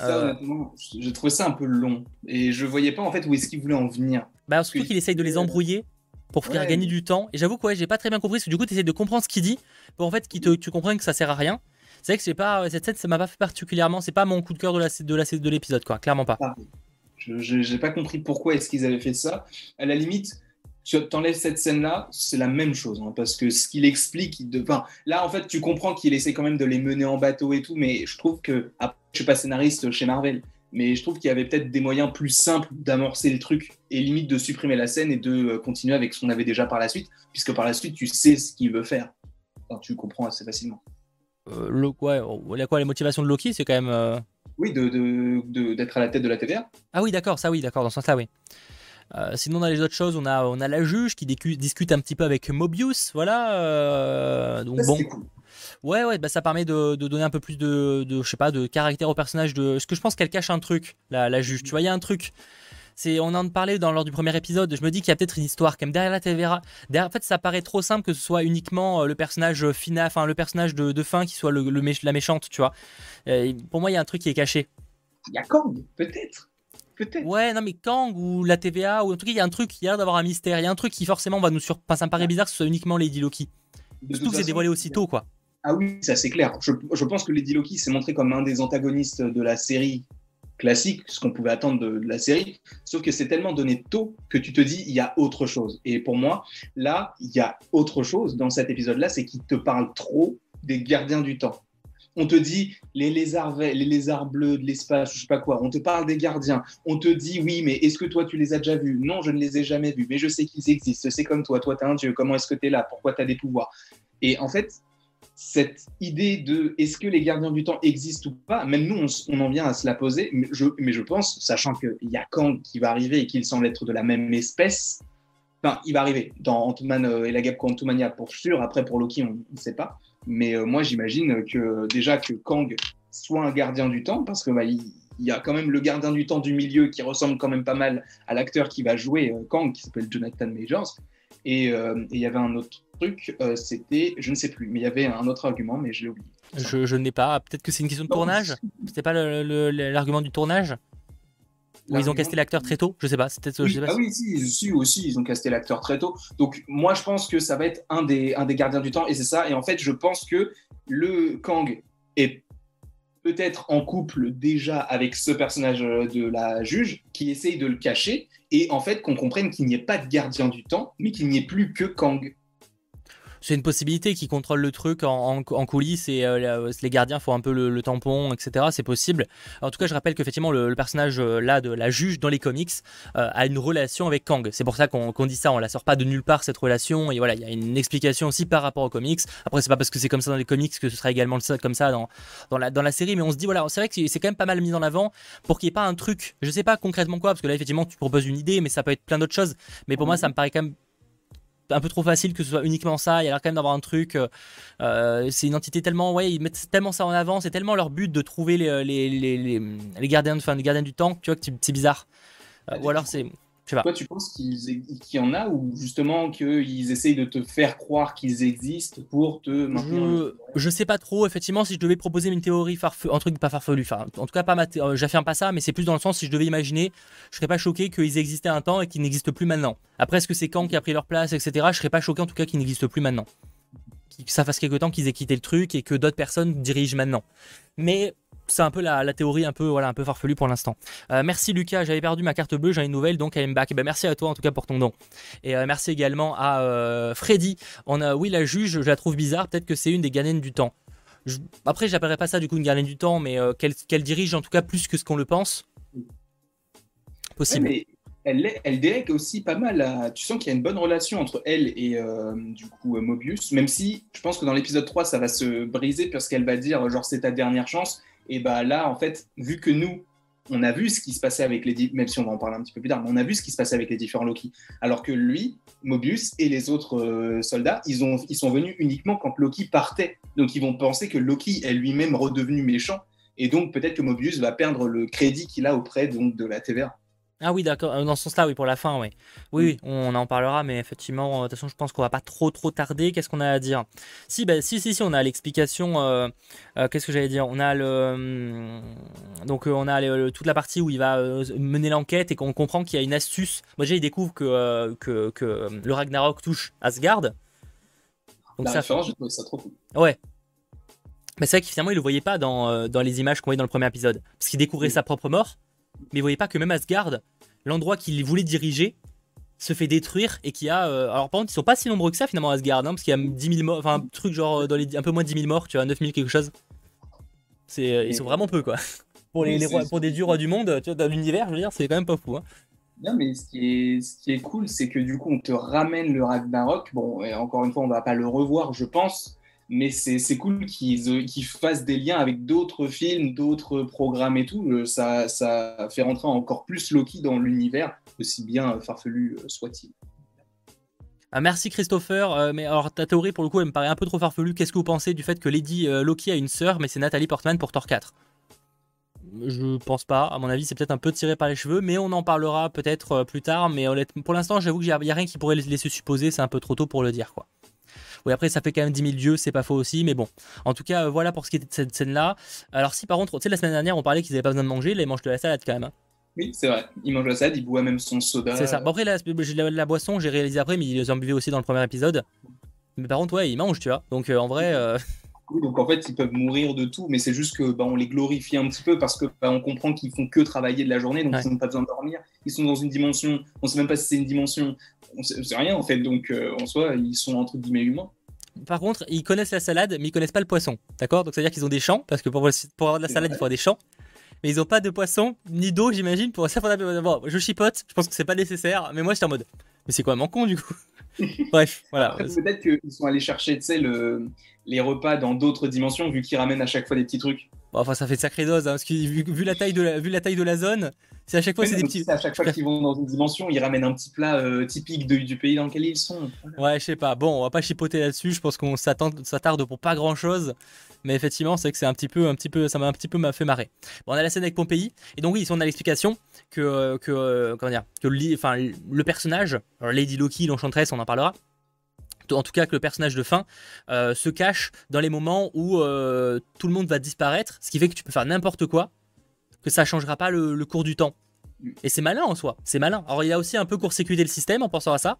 Euh, j'ai trouvé ça un peu long et je voyais pas en fait où est-ce qu'il voulait en venir. Bah, surtout qu'il essaye de les embrouiller pour faire gagner du temps. Et j'avoue que ouais, j'ai pas très bien compris parce que du coup, tu essaies de comprendre ce qu'il dit pour en fait que tu comprennes que ça sert à rien. C'est vrai que c'est pas cette scène, ça m'a pas fait particulièrement. C'est pas mon coup de cœur de la de la de l'épisode, quoi. Clairement pas. Je j'ai pas compris pourquoi est-ce qu'ils avaient fait ça. À la limite, tu enlèves cette scène-là, c'est la même chose, hein, parce que ce qu'il explique, il enfin, là, en fait, tu comprends qu'il essaie quand même de les mener en bateau et tout, mais je trouve que, après, je suis pas scénariste chez Marvel, mais je trouve qu'il y avait peut-être des moyens plus simples d'amorcer le truc et limite de supprimer la scène et de euh, continuer avec ce qu'on avait déjà par la suite, puisque par la suite, tu sais ce qu'il veut faire. Enfin, tu comprends assez facilement. Euh, le, quoi, quoi, les motivations de Loki, c'est quand même. Euh, oui, d'être de, de, à la tête de la TVA. Ah oui, d'accord, ça oui, d'accord, dans ce sens-là, oui. Euh, sinon, dans les autres choses, on a, on a la juge qui discute un petit peu avec Mobius. Voilà. Euh, donc, bon. Ouais, ouais, bah, ça permet de, donner un peu plus de, je sais pas, de caractère au personnage. De... ce que je pense qu'elle cache un truc, la, la juge. Tu vois, il y a un truc. C'est, on en parlait dans, lors du premier épisode. Je me dis qu'il y a peut-être une histoire quand même derrière la TVA. Derrière, en fait, ça paraît trop simple que ce soit uniquement euh, le personnage final, enfin le personnage de, fin qui soit le, la méchante, tu vois. pour moi, il y a un truc qui est caché. Il y a Kang, peut-être. Ouais, non, mais Kang ou la TVA, ou en tout cas, il y a un truc, il y a d'avoir un mystère, il y a un truc qui forcément va nous surprendre. Ça me paraît bizarre que ce soit uniquement Lady Loki. Surtout que c'est dévoilé aussitôt, quoi. Ah oui, ça c'est clair. Je, je, pense que Lady Loki s'est montré comme un des antagonistes de la série classique, ce qu'on pouvait attendre de, de, la série, sauf que c'est tellement donné tôt que tu te dis il y a autre chose. Et pour moi, là, il y a autre chose dans cet épisode-là, c'est qu'il te parle trop des gardiens du temps on te dit les lézards, les lézards bleus de l'espace, je sais pas quoi, on te parle des gardiens, on te dit oui, mais est-ce que toi tu les as déjà vus? Non, je ne les ai jamais vus, mais je sais qu'ils existent, c'est comme toi, toi tu es un dieu, comment est-ce que tu es là, pourquoi tu as des pouvoirs? Et en fait, cette idée de est-ce que les gardiens du temps existent ou pas, même nous on, en vient à se la poser, mais je, mais je pense, sachant qu'il y a Kang qui va arriver et qu'il semble être de la même espèce, Enfin, il va arriver dans Ant-Man et la guêpe Quantumania pour sûr. Après, pour Loki, on ne sait pas. Mais moi, j'imagine que déjà que Kang soit un gardien du temps, parce que bah, il, y a quand même le gardien du temps du milieu qui ressemble quand même pas mal à l'acteur qui va jouer Kang, qui s'appelle Jonathan Majors. Et il y avait un autre truc, c'était, je ne sais plus, mais il y avait un autre argument, mais je l'ai oublié. Je, je n'ai pas. Peut-être que c'est une question de tournage? C'était pas l'argument du tournage? Ou ils ont casté l'acteur très tôt Je sais pas. Oui, ah oui, si, aussi, ils ont casté l'acteur très tôt. Donc moi, je pense que ça va être un des, un des gardiens du temps, et c'est ça. Et en fait, je pense que le Kang est peut-être en couple déjà avec ce personnage de la juge qui essaye de le cacher, et en fait qu'on comprenne qu'il n'y ait pas de gardien du temps, mais qu'il n'y ait plus que Kang c'est une possibilité qui contrôle le truc en, coulisses et euh, les gardiens font un peu le, tampon, etc. C'est possible. En tout cas, je rappelle qu'effectivement, le, personnage euh, là de la juge dans les comics euh, a une relation avec Kang. C'est pour ça qu'on dit ça. On la sort pas de nulle part cette relation. Et voilà, il y a une explication aussi par rapport aux comics. Après, c'est pas parce que c'est comme ça dans les comics que ce sera également comme ça dans, dans, la, dans la série. Mais on se dit, voilà, c'est vrai que c'est quand même pas mal mis en avant pour qu'il n'y ait pas un truc. Je sais pas concrètement quoi, parce que là, effectivement, tu proposes une idée, mais ça peut être plein d'autres choses. Mais pour moi, ça me paraît quand même un peu trop facile que ce soit uniquement ça. Il y a l'air quand même d'avoir un truc. Euh, euh, c'est une entité tellement. Ouais, ils mettent tellement ça en avant. C'est tellement leur but de trouver les, les, les, les, gardiens, enfin, les gardiens du temps. Tu vois que c'est bizarre. Euh, ou alors c'est. Toi, tu penses qu'il y en a ou justement qu'ils essayent de te faire croire qu'ils existent pour te maintenir je, je sais pas trop. Effectivement, si je devais proposer une théorie farfelue, un truc pas farfelu, enfin, en tout cas pas euh, j'affirme pas ça, mais c'est plus dans le sens si je devais imaginer, je serais pas choqué qu'ils existaient un temps et qu'ils n'existent plus maintenant. Après, est-ce que c'est Kang qui a pris leur place, etc. Je serais pas choqué en tout cas qu'ils n'existent plus maintenant. Que ça fasse quelque temps qu'ils aient quitté le truc et que d'autres personnes dirigent maintenant. Mais c'est un peu la, théorie un peu voilà un peu farfelue pour l'instant. Euh, merci Lucas, j'avais perdu ma carte bleue, j'ai une nouvelle donc I'm back. Eh ben, merci à toi en tout cas pour ton don. Et euh, merci également à euh, Freddy. On a oui la juge, je la trouve bizarre, peut-être que c'est une des gardiennes du temps. Je, après j'appellerais pas ça du coup une gardienne du temps, mais qu'elle dirige en tout cas plus que ce qu'on le pense. Possible. elle, elle délègue aussi pas mal. Tu sens qu'il y a une bonne relation entre elle et du coup Mobius, même si je pense que dans l'épisode 3 ça va se briser parce qu'elle va dire genre c'est ta dernière chance et bah là, en fait, vu que nous, on a vu ce qui se passait avec les même si on va en parler un petit peu plus tard, mais on a vu ce qui se passait avec les différents Loki. Alors que lui, Mobius et les autres euh, soldats, ils, ont, ils sont venus uniquement quand Loki partait. Donc ils vont penser que Loki est lui-même redevenu méchant. Et donc peut-être que Mobius va perdre le crédit qu'il a auprès donc, de la TVA. Ah oui, d'accord. Euh, dans ce sens-là, oui, pour la fin, oui. Oui, on en parlera, mais effectivement, euh, de toute façon, je pense qu'on va pas trop trop tarder. Qu'est-ce qu'on a à dire? Si, bah, si, si, si, on a l'explication. Euh, qu'est-ce que j'allais dire? On a le, hum, donc on a toute la partie où il va mener l'enquête et qu'on comprend qu'il y a une astuce. Moi, déjà, il découvre que, que, que le Ragnarok touche Asgard. Donc la ça, fait... je trouve ça trop cool. Ouais. Mais c'est vrai qu'il finalement, il le voyait pas dans, dans les images qu'on voyait dans le premier épisode, parce qu'il découvrait sa propre mort mais vous voyez pas que même Asgard, l'endroit qu'il voulait diriger, se fait détruire et qui a. Euh, alors par contre, ils sont pas si nombreux que ça finalement Asgard, hein, parce qu'il y a 10 000 morts, enfin un truc genre dans les, un peu moins de 10 000 morts, tu vois, 9 000 quelque chose. C'est, euh, ils sont vraiment peu quoi. Pour, les, pour des dieux rois du monde, tu vois, dans l'univers, je veux dire, c'est quand même pas fou. Hein. Non, mais ce qui est, ce qui est cool, c'est que du coup, on te ramène le Ragnarok. Bon, et encore une fois, on va pas le revoir, je pense, mais c'est cool qu'ils fassent des liens avec d'autres films, d'autres programmes et tout. Euh, ça, ça fait rentrer encore plus Loki dans l'univers, aussi bien farfelu euh, soit-il. Ah, merci Christopher. Euh, mais alors ta théorie pour le coup elle me paraît un peu trop farfelue. Qu'est-ce que vous pensez du fait que Lady Loki a une sœur mais c'est Nathalie Portman pour Thor 4 Je pense pas. À mon avis c'est peut-être un peu tiré par les cheveux mais on en parlera peut-être plus tard. Mais pour l'instant j'avoue qu'il n'y a, rien qui pourrait laisser supposer. C'est un peu trop tôt pour le dire quoi. Oui, après, ça fait quand même 10 000 dieux, c'est pas faux aussi, mais bon. En tout cas, euh, voilà pour ce qui était de cette scène-là. Alors, si par contre, tu sais, la semaine dernière, on parlait qu'ils avaient pas besoin de manger, là, ils mangent de la salade quand même. Hein. Oui, c'est vrai. Ils mangent de la salade, ils boivent même son soda. C'est ça. Bon, après, la, la, boisson, j'ai réalisé après, mais ils en buvaient aussi dans le premier épisode. Mais par contre, ouais, ils mangent, tu vois. Donc, euh, en vrai. Euh, donc en fait, ils peuvent mourir de tout, mais c'est juste que bah, on les glorifie un petit peu parce que bah, on comprend qu'ils font que travailler de la journée, donc ils n'ont pas besoin de dormir. Ils sont dans une dimension, on sait même pas si c'est une dimension, on sait, sait, rien en fait. Donc en soi, ils sont entre guillemets humains. Par contre, ils connaissent la salade, mais ils connaissent pas le poisson. D'accord? Donc, ça veut dire qu'ils ont des champs, parce que pour, avoir de la salade, il faut avoir des champs. Mais ils ont pas de poisson, ni d'eau, j'imagine. Pour ça, bon, je chipote, je pense que c'est pas nécessaire, mais moi, j'étais en mode. Mais c'est quoi mon con, du coup? [laughs] Bref, voilà. Peut-être qu'ils sont allés chercher, tu sais, le... les repas dans d'autres dimensions, vu qu'ils ramènent à chaque fois des petits trucs. enfin, ça fait de sacrée dose, hein, parce que vu, la taille de la, vu la taille de la zone, c'est à chaque fois c'est des petits. À chaque fois qu'ils vont dans une dimension, ils ramènent un petit plat euh, typique du pays dans lequel ils sont. Ouais, je sais pas. Bon, on va pas chipoter là-dessus. Je pense qu'on s'attarde pour pas grand-chose. Mais effectivement, c'est que c'est un petit peu, un petit peu, ça m'a un petit peu fait marrer. Bon, on a la scène avec Pompéi, et donc oui, ici on a l'explication que, que, euh, comment dire, que le, enfin, le personnage, Lady Loki, l'enchanteresse, on en parlera en tout cas que le personnage de fin, euh, se cache dans les moments où euh, tout le monde va disparaître, ce qui fait que tu peux faire n'importe quoi, que ça changera pas le, cours du temps. Et c'est malin en soi, c'est malin. Alors il y a aussi un peu court-circuité le système en pensant à ça.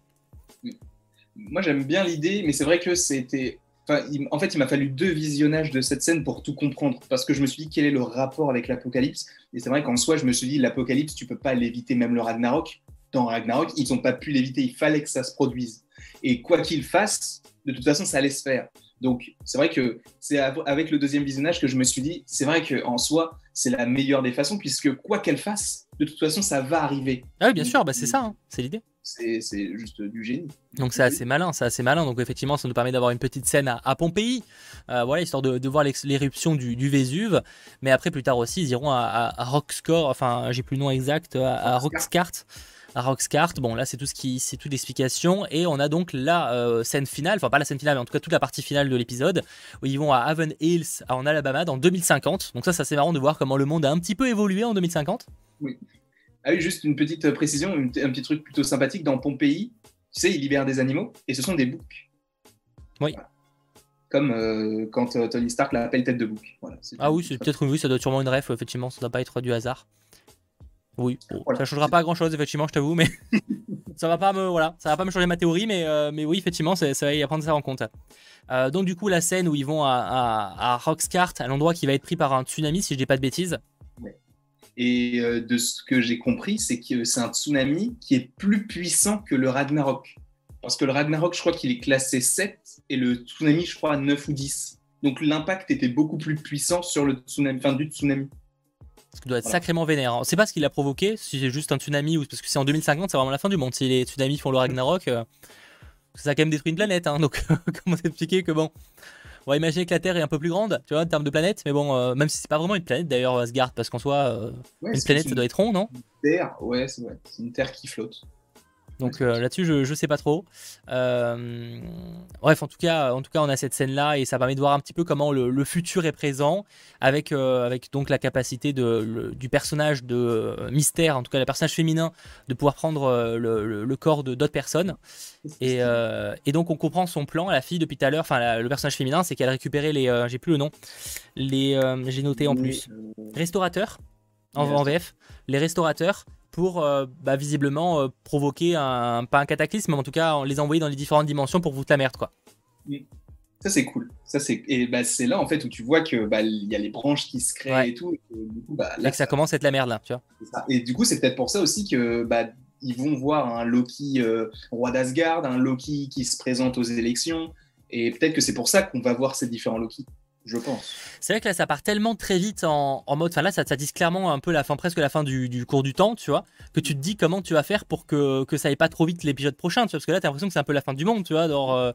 Moi j'aime bien l'idée, mais c'est vrai que c'était... en fait, il m'a fallu deux visionnages de cette scène pour tout comprendre, parce que je me suis dit quel est le rapport avec l'Apocalypse? Et c'est vrai qu'en soi, je me suis dit l'Apocalypse, tu peux pas l'éviter, même le Ragnarok. Dans Ragnarok, ils n'ont pas pu l'éviter, il fallait que ça se produise. Et quoi qu'il fasse, de toute façon, ça allait se faire. Donc, c'est vrai que c'est avec le deuxième visionnage que je me suis dit, c'est vrai qu'en soi, c'est la meilleure des façons, puisque quoi qu'elle fasse, de toute façon, ça va arriver. Ah oui, bien sûr, bah c'est ça, hein, c'est l'idée. C'est juste du génie. Donc c'est assez malin, c'est assez malin. Donc effectivement, ça nous permet d'avoir une petite scène à, Pompéi, euh, voilà, histoire de, voir l'éruption du, Vésuve. Mais après, plus tard aussi, ils iront à, à, Rockscore, enfin, j'ai plus le nom exact, à, à Roxcart. Bon, là, c'est tout ce qui, c'est toute l'explication. Et on a donc la euh, scène finale, enfin pas la scène finale, mais en tout cas toute la partie finale de l'épisode, où ils vont à Haven Hills, en Alabama, dans 2050. Donc ça, ça c'est marrant de voir comment le monde a un petit peu évolué en 2050. Oui. Ah oui, juste une petite précision, un petit truc plutôt sympathique. Dans Pompéi, tu sais, ils libèrent des animaux, et ce sont des boucs. Oui. Comme euh, quand euh, Tony Stark l'appelle tête de bouc. ah oui, c'est peut-être oui, ça doit être sûrement une ref, effectivement, ça ne doit pas être du hasard. Oui, ça changera pas grand chose effectivement, je t'avoue, mais [laughs] ça va pas me voilà, ça va pas me changer ma théorie, mais euh, mais oui effectivement, ça, va y prendre ça en compte. Euh, donc du coup la scène où ils vont à, à, à Roxcart, à l'endroit qui va être pris par un tsunami, si je dis pas de bêtises. Et euh, de ce que j'ai compris, c'est que c'est un tsunami qui est plus puissant que le Ragnarok. Parce que le Ragnarok, je crois qu'il est classé 7 et le tsunami, je crois, 9 ou 10. Donc l'impact était beaucoup plus puissant sur le tsunami, fin du tsunami. Ça doit être sacrément vénère. On ne sait pas ce qui l'a provoqué, si c'est juste un tsunami ou parce que c'est en 2050, c'est vraiment la fin du monde. Si les tsunamis font le Ragnarok, euh, ça a quand même détruit une planète. Hein, donc [laughs] comment t'expliquer que bon, on va imaginer que la Terre est un peu plus grande, tu vois, en termes de planète, mais bon, euh, même si c'est pas vraiment une planète d'ailleurs, Asgard, parce qu'en soi, euh, une planète, ça doit être rond, non? Terre, ouais, c'est une Terre qui flotte. Donc euh, là-dessus, je, je sais pas trop. Euh, bref, en tout cas, en tout cas, on a cette scène-là et ça permet de voir un petit peu comment le, futur est présent avec, euh, avec donc la capacité de, du personnage de Mystère, en tout cas le personnage féminin, de pouvoir prendre le, corps de d'autres personnes. Et, et, donc on comprend son plan. La fille depuis tout à l'heure, enfin le personnage féminin, c'est qu'elle récupérait les, j'ai plus le nom, les, j'ai noté en plus, restaurateurs en, en VF, les restaurateurs pour euh, bah, visiblement euh, provoquer un, pas un cataclysme, mais en tout cas les envoyer dans les différentes dimensions pour foutre la merde quoi. Ça c'est cool. Ça c'est et bah, c'est là en fait où tu vois que bah, il y a les branches qui se créent et tout. Et du coup, bah, là, que ça, commence à être la merde là, tu vois. Et du coup c'est peut-être pour ça aussi que bah, ils vont voir un Loki euh, roi d'Asgard, un Loki qui se présente aux élections, et peut-être que c'est pour ça qu'on va voir ces différents Loki je pense. C'est vrai que là, ça part tellement très vite en, mode. Enfin, là, ça, ça dit clairement un peu la fin, presque la fin du, cours du temps, tu vois. Que tu te dis comment tu vas faire pour que, que ça aille pas trop vite l'épisode prochain, tu vois. Parce que là, t'as l'impression que c'est un peu la fin du monde, tu vois. Euh,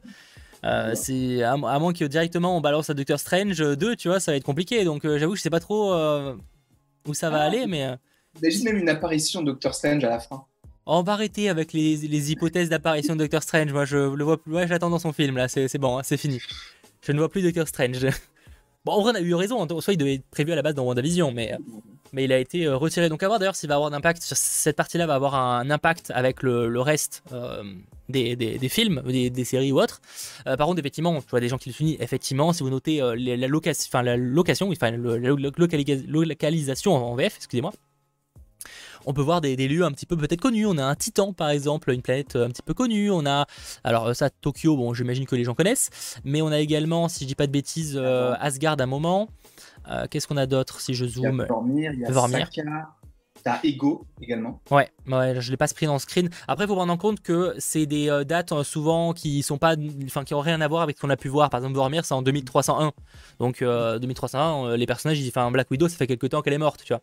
euh, c'est à, moins que directement on balance à Doctor Strange 2, tu vois, ça va être compliqué. Donc, euh, j'avoue, je sais pas trop où ça va ah, aller, mais. Imagine même une apparition de Doctor Strange à la fin. On va arrêter avec les, les hypothèses d'apparition de Doctor Strange. Moi, je le vois plus. Ouais, j'attends dans son film, là. C'est bon, hein, c'est fini. Je ne vois plus Doctor Strange. En vrai, on a eu raison. Hein. Soit il devait être prévu à la base dans WandaVision, mais, mais il a été euh, retiré. Donc, à voir d'ailleurs s'il va avoir un impact. Cette partie-là va avoir un impact avec le, reste euh, des, films, des, séries ou autres. Euh, par contre, effectivement, tu vois des gens qui le soulignent. Effectivement, si vous notez la, la localisation en VF, excusez-moi on peut voir des, lieux un petit peu peut-être connus. On a un Titan par exemple, une planète euh, un petit peu connue. On a alors euh, ça Tokyo, bon j'imagine que les gens connaissent, mais on a également, si je dis pas de bêtises, euh, Asgard à un moment. Qu'est-ce qu'on a d'autre si je zoome Il y a il y a Saka. T'as Ego également. Ouais, ouais je l'ai pas pris dans le screen. Après, il faut prendre en compte que c'est des dates souvent qui sont pas, enfin qui ont rien à voir avec ce qu'on a pu voir. Par exemple, Vormir, c'est en 2301. Donc 2301, les personnages, un Black Widow, ça fait quelques temps qu'elle est morte, tu vois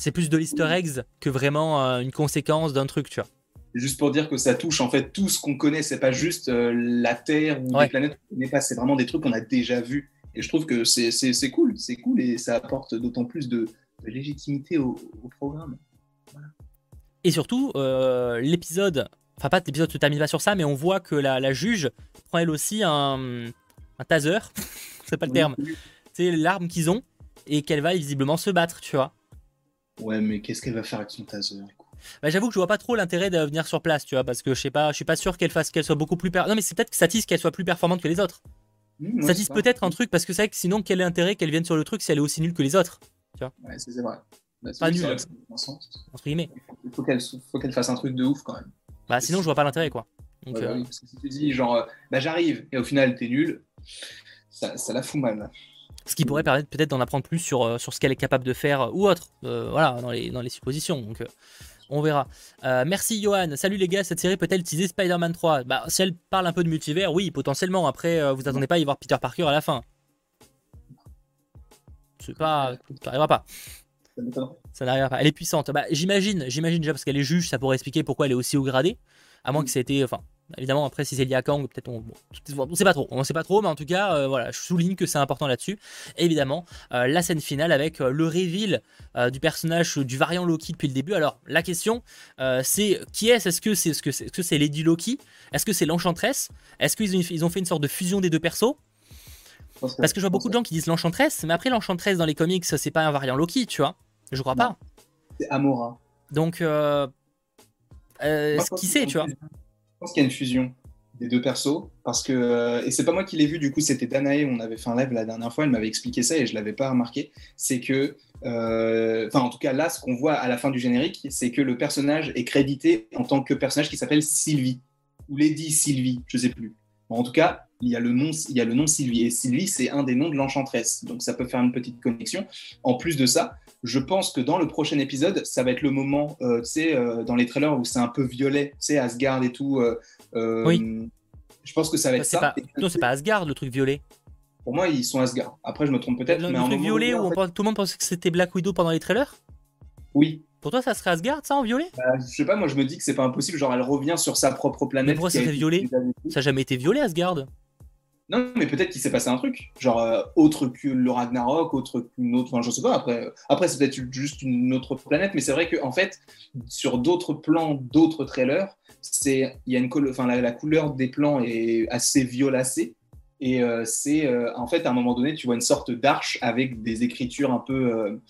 c'est plus de l'easter eggs que vraiment euh, une conséquence d'un truc, tu vois. Juste pour dire que ça touche en fait tout ce qu'on connaît, c'est pas juste euh, la Terre ou les planètes qu'on connaît pas, c'est vraiment des trucs qu'on a déjà vus Et je trouve que c'est cool, c'est cool et ça apporte d'autant plus de, légitimité au, programme. Et surtout, euh, l'épisode, enfin pas l'épisode se termine pas sur ça, mais on voit que la, juge prend elle aussi un, un taser, [laughs] c'est pas le terme, c'est l'arme qu'ils ont et qu'elle va visiblement se battre, tu vois. Ouais, mais qu'est-ce qu'elle va faire avec son taser bah, j'avoue que je vois pas trop l'intérêt de venir sur place, tu vois, parce que je sais pas, je suis pas sûr qu'elle fasse qu'elle soit beaucoup plus per... Non, mais c'est peut-être que ça tisse qu'elle soit plus performante que les autres. Mmh, ça tisse peut-être un truc parce que c'est vrai que sinon quel est l'intérêt qu'elle vienne sur le truc si elle est aussi nulle que les autres, tu vois? Ouais, c'est vrai. Bah, pas nul. Entre guillemets. Il faut qu'elle fasse un truc de ouf quand même. Bah sinon je vois pas l'intérêt quoi. Donc, bah euh, parce que si tu dis genre euh, bah j'arrive et au final t'es nul, ça, ça la fout mal. Ce qui pourrait permettre peut-être d'en apprendre plus sur, euh, sur ce qu'elle est capable de faire ou autre, voilà, dans les, dans les suppositions. Donc, on verra. Euh, merci Johan. Salut les gars, cette série peut-elle utiliser Spider-Man 3 Bah, si elle parle un peu de multivers, oui, potentiellement. Après, euh, vous attendez pas à y voir Peter Parker à la fin. C'est pas. Ça n'arrivera pas. Ça n'arrivera pas. Elle est puissante. Bah, j'imagine, j'imagine déjà parce qu'elle est juge, ça pourrait expliquer pourquoi elle est aussi haut gradé. À moins que ça ait été. Enfin, Évidemment, après, si c'est lié à Kang, peut-être on. ne sait pas trop. On sait pas trop, mais en tout cas, euh, voilà, je souligne que c'est important là-dessus. Évidemment, euh, la scène finale avec euh, le reveal du personnage du variant Loki depuis le début. Alors, la question, c'est qui est-ce? Est-ce que c'est -ce -ce c'est Lady Loki? Est-ce que c'est l'Enchantress Est-ce qu'ils ont, ils ont fait une sorte de fusion des deux persos? Parce que je vois beaucoup de gens qui disent l'Enchantress, mais après, l'Enchantress dans les comics, c'est pas un variant Loki, tu vois Je crois pas. C'est Amora. Donc, qui sait, tu vois? Pense qu'il y a une fusion des deux persos parce que euh, et c'est pas moi qui l'ai vu du coup c'était Danae on avait fait un live la dernière fois elle m'avait expliqué ça et je l'avais pas remarqué c'est que euh, enfin en tout cas là ce qu'on voit à la fin du générique c'est que le personnage est crédité en tant que personnage qui s'appelle Sylvie ou Lady Sylvie je sais plus en tout cas il y a le nom, il y a le nom Sylvie. Et Sylvie, c'est un des noms de l'enchantresse. Donc ça peut faire une petite connexion. En plus de ça, je pense que dans le prochain épisode, ça va être le moment, euh, tu sais, euh, dans les trailers où c'est un peu violet, tu sais, Asgard et tout. Euh, oui. Je pense que ça va être ça. Non, c'est pas Asgard le truc violet. Pour moi, ils sont Asgard. Après, je me trompe peut-être. Le, truc violet où tout le monde pensait que c'était Black Widow pendant les trailers? Oui. Pour toi, ça serait Asgard, ça, en violet? Bah, Je sais pas, moi je me dis que c'est pas impossible. Genre, elle revient sur sa propre planète. Mais pourquoi ça serait violet? Ça n'a jamais été violet, Asgard? Non, mais peut-être qu'il s'est passé un truc, genre euh, autre que le Ragnarok, autre qu'une autre, enfin je sais pas. Après, après c'est peut-être juste une autre planète, mais c'est vrai qu'en en fait, sur d'autres plans, d'autres trailers, c'est il y a une enfin la, couleur des plans est assez violacée et euh, c'est euh, en fait à un moment donné, tu vois une sorte d'arche avec des écritures un peu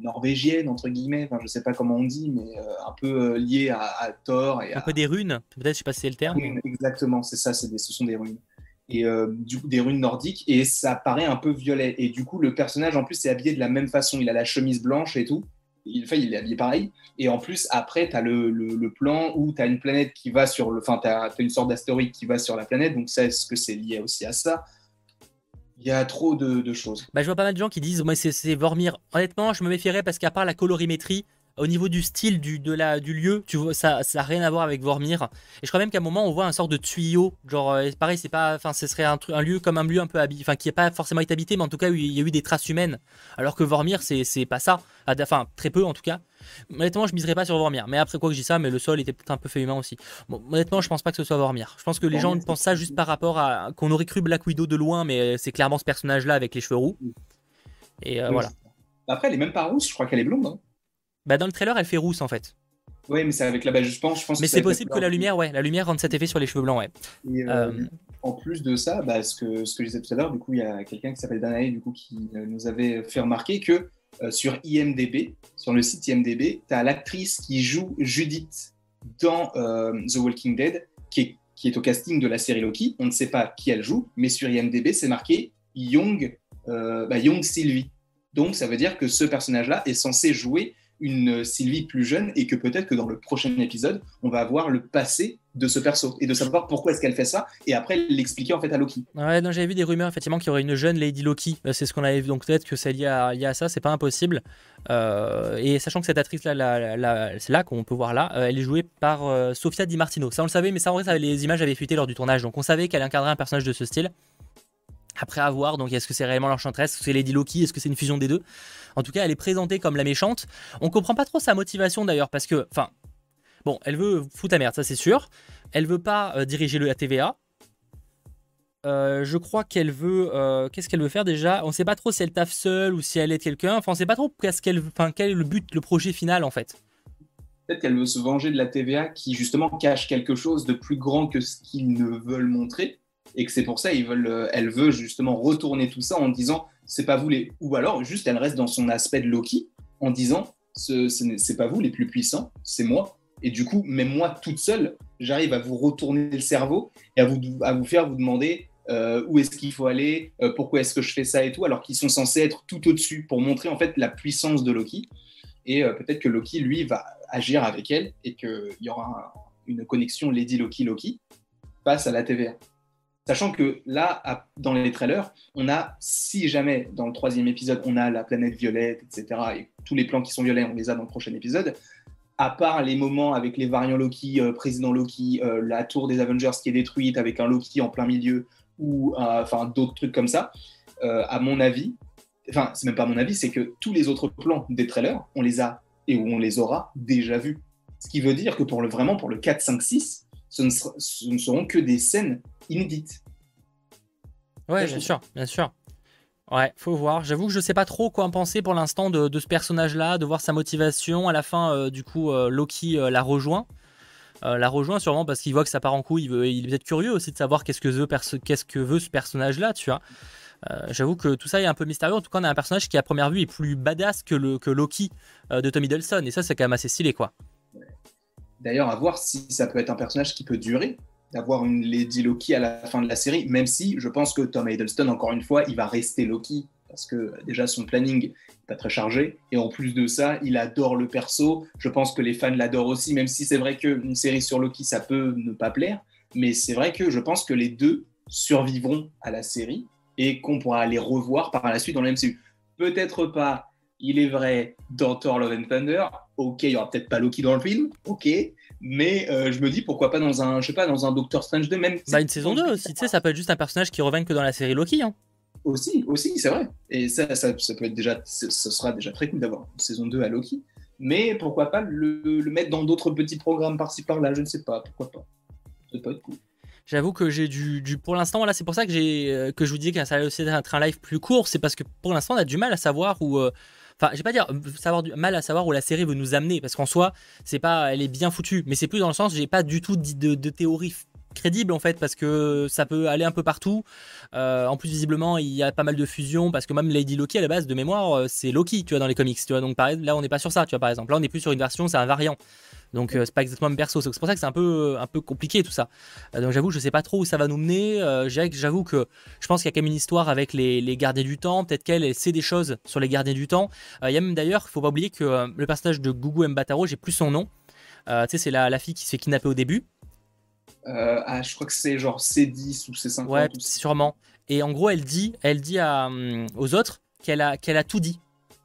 norvégiennes entre guillemets, enfin je sais pas comment on dit, mais un peu liées à, Thor et un peu des runes, peut-être je sais pas si c'est le terme. Exactement, c'est ça, ce sont des runes et euh, du coup des runes nordiques et ça paraît un peu violet. Et du coup le personnage en plus est habillé de la même façon. Il a la chemise blanche et tout. Il, enfin, il est habillé pareil. Et en plus après tu as le, le, plan où tu as une planète qui va sur le enfin tu as, une sorte d'astéroïde qui va sur la planète. Donc ça est-ce que c'est lié aussi à ça? Il y a trop de, choses. Bah, je vois pas mal de gens qui disent moi c'est Vormir. Honnêtement, je me méfierais parce qu'à part la colorimétrie, au niveau du style du, de la, du lieu, tu vois, ça n'a rien à voir avec Vormir. Et je crois même qu'à un moment, on voit un sort de tuyau. Genre, euh, pareil, c'est pas, enfin, ce serait un, un, lieu comme un lieu un peu habité, enfin, qui n'est pas forcément été habité, mais en tout cas, il y a eu des traces humaines. Alors que Vormir, c'est pas ça. Enfin, très peu en tout cas. Honnêtement, je miserais pas sur Vormir. Mais après, quoi que je dis ça, mais le sol était peut-être un peu fait humain aussi. Bon, honnêtement, je pense pas que ce soit Vormir. Je pense que les gens pensent ça juste par rapport à qu'on aurait cru Black Widow de loin, mais c'est clairement ce personnage-là avec les cheveux roux. Et euh, voilà. Après, elle est même pas rousse, je crois qu'elle est blonde. Hein. Bah dans le trailer, elle fait rousse en fait. Oui, mais c'est avec la base, je pense. Je pense mais c'est possible que la lumière, ouais, la lumière rende cet effet sur les cheveux blancs, ouais. Et, euh, euh, En plus de ça, bah, ce, que, ce que je disais tout à l'heure, du coup, il y a quelqu'un qui s'appelle Danae, du coup, qui euh, nous avait fait remarquer que sur IMDb, sur le site IMDb, tu as l'actrice qui joue Judith dans The Walking Dead, qui est, qui est au casting de la série Loki. On ne sait pas qui elle joue, mais sur IMDb, c'est marqué Young, bah, Young Sylvie. Donc, ça veut dire que ce personnage-là est censé jouer une Sylvie plus jeune et que peut-être que dans le prochain épisode, on va avoir le passé de ce perso et de savoir pourquoi est-ce qu'elle fait ça et après l'expliquer en fait à Loki. Ouais, non, j'avais vu des rumeurs effectivement qu'il y aurait une jeune Lady Loki. Euh, c'est ce qu'on avait vu, donc peut-être que c'est lié à, ça, c'est pas impossible. Euh, et sachant que cette actrice-là, c'est là qu'on peut voir là, euh, elle est jouée par Sofia Di Martino. Ça on le savait, mais ça en vrai, les images avaient fuité lors du tournage, donc on savait qu'elle incarnerait un personnage de ce style. Après avoir, donc est-ce que c'est réellement l'enchantresse, est-ce que c'est Lady Loki, est-ce que c'est une fusion des deux? En tout cas, elle est présentée comme la méchante. On comprend pas trop sa motivation d'ailleurs, parce que, enfin, bon, elle veut foutre la merde, ça c'est sûr. Elle veut pas euh, diriger le TVA. euh, je crois qu'elle veut. euh, qu'est-ce qu'elle veut faire déjà? On sait pas trop si elle taffe seule ou si elle est quelqu'un. Enfin, on sait pas trop qu'est-ce qu'elle, enfin, quel est le but, le projet final en fait. Peut-être qu'elle veut se venger de la TVA qui justement cache quelque chose de plus grand que ce qu'ils ne veulent montrer et que c'est pour ça ils euh, elle veut justement retourner tout ça en disant c'est pas vous les ou alors juste elle reste dans son aspect de Loki en disant ce, ce c'est pas vous les plus puissants c'est moi et du coup même moi toute seule j'arrive à vous retourner le cerveau et à vous faire vous demander euh, où est-ce qu'il faut aller euh, pourquoi est-ce que je fais ça et tout alors qu'ils sont censés être tout au-dessus pour montrer en fait la puissance de Loki et peut-être que Loki lui va agir avec elle et qu'il y aura un- une connexion Lady Loki Loki face à la TVA. Sachant que là, dans les trailers, on a, si jamais dans le troisième épisode, on a la planète violette, etc., et tous les plans qui sont violets, on les a dans le prochain épisode, à part les moments avec les variants Loki, euh, président Loki, euh, la tour des Avengers qui est détruite avec un Loki en plein milieu, ou euh, enfin d'autres trucs comme ça, à mon avis, enfin, c'est même pas mon avis, c'est que tous les autres plans des trailers, on les a et on les aura déjà vus. Ce qui veut dire que pour le, vraiment, pour le 4, 5, 6, ce ne, sera- ce ne seront que des scènes inédites. Ouais, bien sûr, bien sûr. Ouais, faut voir. J'avoue que je sais pas trop quoi en penser pour l'instant de, de ce personnage-là, de voir sa motivation. À la fin, euh, du coup, euh, Loki euh, la rejoint. La rejoint sûrement parce qu'il voit que ça part en couille. Il, veut- il est peut-être curieux aussi de savoir qu'est-ce que veut, qu'est-ce que veut ce personnage-là, tu vois. J'avoue que tout ça est un peu mystérieux. En tout cas, on a un personnage qui, à première vue, est plus badass que, le, que Loki de Tommy Hiddleston. Et ça, c'est quand même assez stylé, quoi. D'ailleurs, à voir si ça peut être un personnage qui peut durer, d'avoir une Lady Loki à la fin de la série, même si je pense que Tom Hiddleston, encore une fois, il va rester Loki, parce que euh, déjà son planning n'est pas très chargé, et en plus de ça, il adore le perso, je pense que les fans l'adorent aussi, même si c'est vrai qu'une série sur Loki, ça peut ne pas plaire, mais c'est vrai que je pense que les deux survivront à la série, et qu'on pourra les revoir par la suite dans le MCU. Peut-être pas, il est vrai, dans Thor Love and Thunder, ok, il y aura peut-être pas Loki dans le film, ok, mais euh, je me dis pourquoi pas dans un, je sais pas, dans un Doctor Strange 2 même. Bah, une saison 2 aussi, tu sais, ça peut être juste un personnage qui revient que dans la série Loki. Hein. Aussi, aussi, c'est vrai. Et ça, ça, ça peut être déjà, ce sera déjà très cool d'avoir une saison 2 à Loki. Mais pourquoi pas le, le mettre dans d'autres petits programmes par-ci par-là, je ne sais pas, pourquoi pas. Ça peut être cool. J'avoue que j'ai du, du- pour l'instant voilà c'est pour ça que j'ai euh, que je vous dis que ça allait aussi être un live plus court c'est parce que pour l'instant on a du mal à savoir où euh, enfin je vais pas dire euh, savoir du mal à savoir où la série veut nous amener parce qu'en soi c'est pas elle est bien foutue. Mais c'est plus dans le sens j'ai pas du tout dit de, de théorie crédible en fait parce que ça peut aller un peu partout. Euh, en plus visiblement il y a pas mal de fusions parce que même Lady Loki à la base de mémoire euh, c'est Loki tu vois dans les comics tu vois. Donc là on n'est pas sur ça tu vois par exemple. Là on est plus sur une version c'est un variant donc euh, c'est pas exactement le même perso. C'est pour ça que c'est un peu, un peu compliqué tout ça. Euh, donc j'avoue, je sais pas trop où ça va nous mener. Euh, j'avoue que je pense qu'il y a quand même une histoire avec les, les gardiens du temps. Peut-être qu'elle elle sait des choses sur les gardiens du temps. Il y a même d'ailleurs, il faut pas oublier que le personnage de Gugu Mbataro, j'ai plus son nom. Tu sais, c'est la, la fille qui se fait kidnapper au début. Euh, ah, je crois que c'est genre C10 ou C50. Ouais, ou sûrement. Et en gros, elle dit, elle dit à, hum, aux autres qu'elle a, qu'elle a tout dit.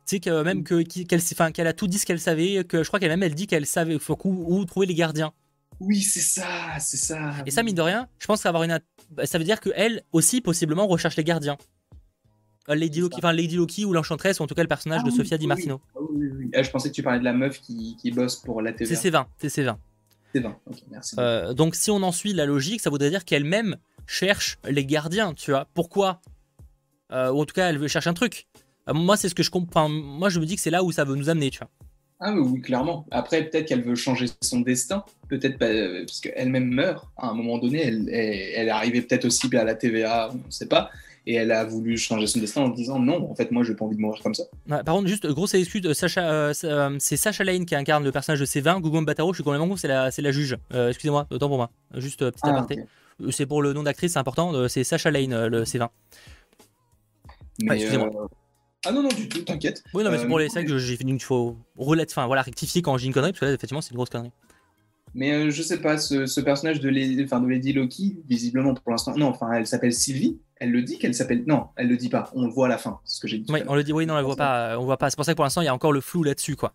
Tu sais que même qu'elle, enfin, qu'elle a tout dit ce qu'elle savait. Que je crois qu'elle même elle dit qu'elle savait faut où, où trouver les gardiens. Oui, c'est ça, c'est ça. Et ça, mine de rien, je pense avoir une. bah, Ça veut dire qu'elle aussi, possiblement, recherche les gardiens. Euh, Lady Loki, enfin Lady Loki ou l'Enchantress, ou en tout cas le personnage Ah de oui, Sofia Di Martino. Ah oui. Ah, je pensais que tu parlais de la meuf qui, qui bosse pour la TVA. C'est C20, c'est C20. C'est 20. Ok, merci. Euh, donc si on en suit la logique, ça voudrait dire qu'elle-même cherche les gardiens, tu vois. Pourquoi? Euh, Ou en tout cas, elle veut chercher un truc. Euh, moi, c'est ce que je comprends. Moi, je me dis que c'est là où ça veut nous amener, tu vois. Ah oui, clairement. Après, peut-être qu'elle veut changer son destin. Peut-être pas, euh, parce qu'elle-même meurt. À un moment donné, elle, elle, elle est arrivée peut-être aussi à la TVA, on ne sait pas. Et elle a voulu changer son destin en disant non, en fait, moi, je n'ai pas envie de mourir comme ça. Ouais, par contre, juste grosse excuse, euh, Sacha, euh, c'est, Sacha Lane qui incarne le personnage de C20. Gugu Mbataro, je suis complètement con, c'est la, c'est la juge. Euh, Excusez-moi, autant pour moi. Juste petit Ah, aparté. C'est pour le nom d'actrice, c'est important. c'est Sacha Lane, le C20. Mais, Ouais, excusez-moi. euh, Ah non, non, du tout, t'inquiète. Oui, non, mais c'est Euh, pour les mais- sacs que j'ai fini. Il faut relate, enfin voilà, rectifier quand j'ai une connerie, parce que là, effectivement, c'est une grosse connerie. Mais euh, je sais pas, ce, ce personnage de, Lady, enfin, de Lady Loki, visiblement pour l'instant, non, enfin, elle s'appelle Sylvie. Elle le dit qu'elle s'appelle. Non, elle le dit pas. On le voit à la fin. C'est ce que j'ai dit. Oui, on le dit, oui, non, on le voit pas. euh, On voit pas. C'est pour ça que pour l'instant, il y a encore le flou là-dessus, quoi.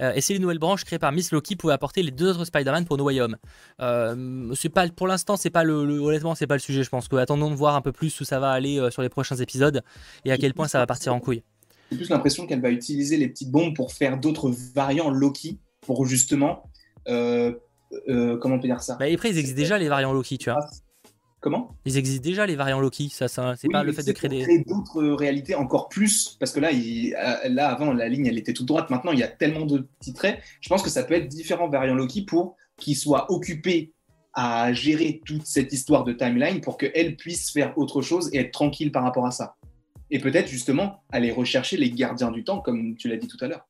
Euh, et si les nouvelles branches créées par Miss Loki pouvaient apporter les deux autres Spider-Man pour No Way Home euh, c'est pas, Pour l'instant, c'est pas le, le- honnêtement, c'est pas le sujet, je pense. Que, attendons de voir un peu plus où ça va aller euh, sur les prochains épisodes et à quel point ça va partir en couille. J'ai plus l'impression qu'elle va utiliser les petites bombes pour faire d'autres variants Loki pour justement. comment on peut dire ça? Bah, après, ils existent déjà les variants Loki, tu vois. Comment Ils existent déjà les variants Loki, ça, ça c'est pas le fait de créer des. créer d'autres réalités encore plus, parce que là, il, là avant la ligne elle était toute droite, maintenant il y a tellement de petits traits. Je pense que ça peut être différents variants Loki pour qu'ils soient occupés à gérer toute cette histoire de timeline pour qu'elle puisse faire autre chose et être tranquille par rapport à ça. Et peut-être justement aller rechercher les gardiens du temps, comme tu l'as dit tout à l'heure.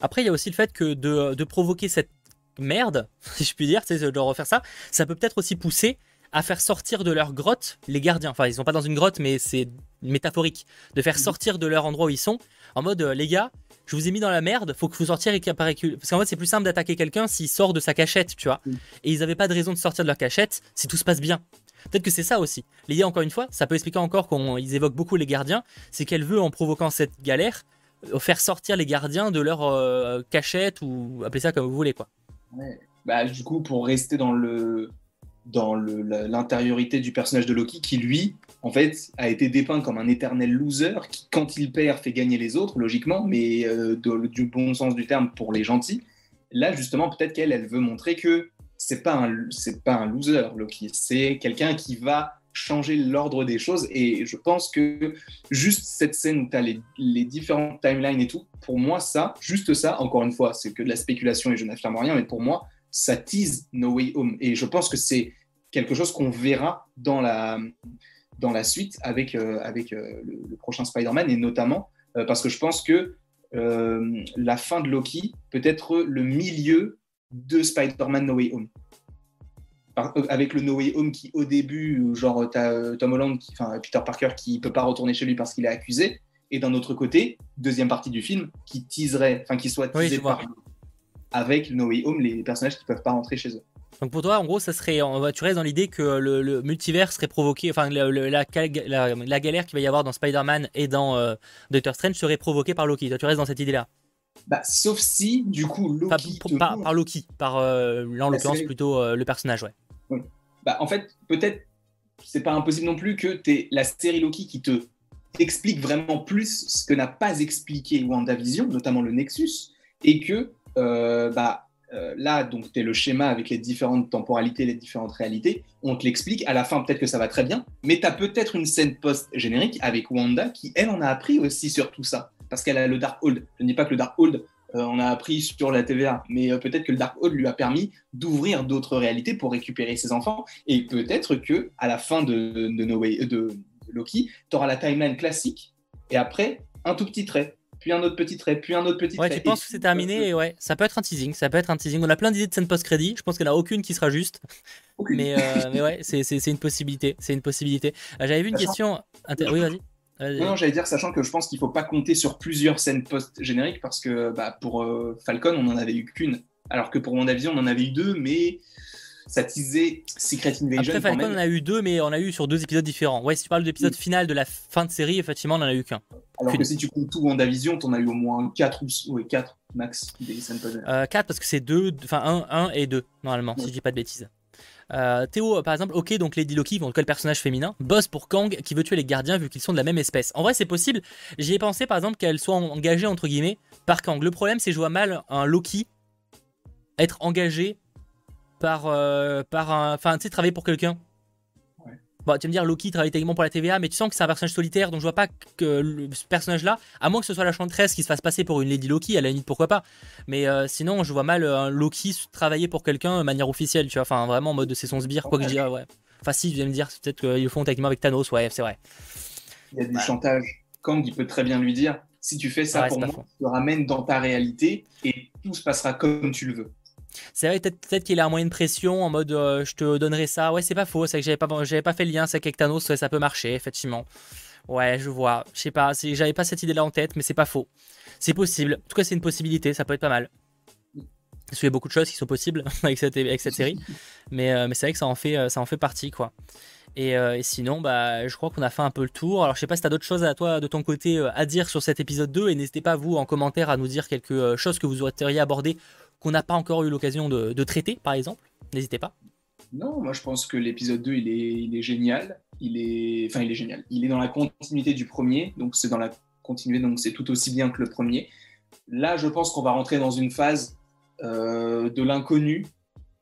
Après, il y a aussi le fait que de, de provoquer cette merde, [laughs] si je puis dire, c'est de refaire ça, ça peut peut-être aussi pousser à faire sortir de leur grotte les gardiens. Enfin, ils sont pas dans une grotte, mais c'est métaphorique. De faire sortir de leur endroit où ils sont, en mode, euh, les gars, je vous ai mis dans la merde, faut que vous sortiez et Parce qu'en fait, c'est plus simple d'attaquer quelqu'un s'il sort de sa cachette, tu vois. Et ils n'avaient pas de raison de sortir de leur cachette si tout se passe bien. Peut-être que c'est ça aussi. L'idée, encore une fois, ça peut expliquer encore qu'ils évoquent beaucoup les gardiens, c'est qu'elle veut, en provoquant cette galère, euh, faire sortir les gardiens de leur euh, cachette ou appelez ça comme vous voulez, quoi. Ouais. Bah, du coup, pour rester dans le, dans l'intériorité du personnage de Loki qui, lui, en fait, a été dépeint comme un éternel loser qui, quand il perd, fait gagner les autres, logiquement, mais euh, du bon sens du terme pour les gentils. Là, justement, peut-être qu'elle, elle veut montrer que c'est pas un, c'est pas un loser, Loki. C'est quelqu'un qui va changer l'ordre des choses. Et je pense que juste cette scène où tu as les, les, différentes timelines et tout, pour moi, ça, juste ça, encore une fois, c'est que de la spéculation et je n'affirme rien, mais pour moi, ça tease No Way Home. Et je pense que c'est quelque chose qu'on verra dans la, dans la suite avec, euh, avec euh, le, prochain Spider-Man, et notamment euh, parce que je pense que la fin de Loki peut être le milieu de Spider-Man No Way Home. avec le No Way Home qui, au début, genre, tu as Tom Holland, qui, enfin Peter Parker qui peut pas retourner chez lui parce qu'il est accusé, et d'un autre côté, deuxième partie du film, qui teaserait, enfin qui soit teasé par, avec No Way Home, les personnages qui peuvent pas rentrer chez eux. Donc pour toi, en gros, ça serait, tu restes dans l'idée que le, multivers serait provoqué, enfin la, la, galère qu'il va y avoir dans Spider-Man et dans euh, Doctor Strange serait provoquée par Loki. Toi, tu restes dans cette idée-là bah, Sauf si, du coup, Loki. par, par, Loki, par euh, là en bah, l'occurrence plutôt euh, le personnage, ouais. Oui. Bah, en fait, peut-être, c'est pas impossible non plus que tu la série Loki qui te explique vraiment plus ce que n'a pas expliqué WandaVision, notamment le Nexus, et que bah euh, là, donc, tu es le schéma avec les différentes temporalités, les différentes réalités. On te l'explique. À la fin, peut-être que ça va très bien. Mais tu as peut-être une scène post-générique avec Wanda qui, elle, en a appris aussi sur tout ça. Parce qu'elle a le Darkhold. Je ne dis pas que le Darkhold, euh, on a appris sur la TVA. Mais euh, peut-être que le Darkhold lui a permis d'ouvrir d'autres réalités pour récupérer ses enfants. Et peut-être que à la fin de, de, de, de Loki, tu auras la timeline classique. Et après, un tout petit trait puis un autre petit trait, puis un autre petit trait. Ouais, tu penses que c'est terminé et ouais, ça peut être un teasing, ça peut être un teasing. On a plein d'idées de scène post-crédit, je pense qu'il n'y en a aucune qui sera juste. Mais, euh, [laughs] mais ouais, c'est une possibilité, c'est une possibilité. Euh, j'avais vu une question. Oui, vas-y. non, j'allais dire, sachant que je pense qu'il ne faut pas compter sur plusieurs scènes post-génériques parce que bah, pour euh, Falcon, on n'en avait eu qu'une. Alors que pour WandaVision, on en avait eu deux, mais ça teasait Secret Invasion. Après Falcon, on en a eu deux, mais on a eu sur deux épisodes différents. Ouais, si tu parles de l'épisode final de la fin de série, effectivement, on n'en a eu qu'un. Alors que si tu comptes tout WandaVision, en as eu au moins 4 ou ouais, 4 max des euh, 4 parce que c'est 2, enfin 1, 1 et 2, normalement, si je dis pas de bêtises. Euh, Théo, par exemple, ok, donc Lady Loki, en tout cas le personnage féminin, bosse pour Kang qui veut tuer les gardiens vu qu'ils sont de la même espèce. En vrai, c'est possible. J'y ai pensé par exemple qu'elle soit engagée entre guillemets par Kang. Le problème, c'est que je vois mal un Loki être engagé par, euh, par un. Enfin, tu sais, travailler pour quelqu'un. Bon, tu vas me dire, Loki travaille techniquement pour la TVA, mais tu sens que c'est un personnage solitaire, donc je vois pas que ce personnage-là, à moins que ce soit la chanteresse qui se fasse passer pour une Lady Loki, à la limite, pourquoi pas. Mais euh, sinon, je vois mal un Loki travailler pour quelqu'un de manière officielle, tu vois, enfin vraiment en mode c'est son sbire, quoi que je dirais, ouais. Enfin, si, je vais me dire, peut-être qu'ils le font techniquement avec Thanos, ouais, c'est vrai. Il y a du chantage. Kang, il peut très bien lui dire si tu fais ça pour moi, tu te ramènes dans ta réalité et tout se passera comme tu le veux. C'est vrai, peut-être qu'il a un moyen de pression en mode euh, je te donnerai ça. Ouais, c'est pas faux, c'est que j'avais pas, pas fait le lien, c'est qu'avec Thanos, ça peut marcher, effectivement. Ouais, je vois. Je sais pas, j'avais pas cette idée-là en tête, mais c'est pas faux. C'est possible. En tout cas, c'est une possibilité, ça peut être pas mal. Parce qu'il y a beaucoup de choses qui sont possibles [laughs] avec cette, série. Mais, euh, mais c'est vrai que ça en fait, euh, ça en fait partie, quoi. Et, sinon, bah, je crois qu'on a fait un peu le tour. Alors, je sais pas si tu as d'autres choses à toi, de ton côté, à dire sur cet épisode 2. Et n'hésitez pas, vous, en commentaire, à nous dire quelque chose que vous auriez abordé qu'on n'a pas encore eu l'occasion de, traiter, par exemple N'hésitez pas. Non, moi je pense que l'épisode 2, il est, il est génial. Il est, enfin, il est génial. Il est dans la continuité du premier, donc c'est dans la continuité, donc c'est tout aussi bien que le premier. Là, je pense qu'on va rentrer dans une phase euh, de l'inconnu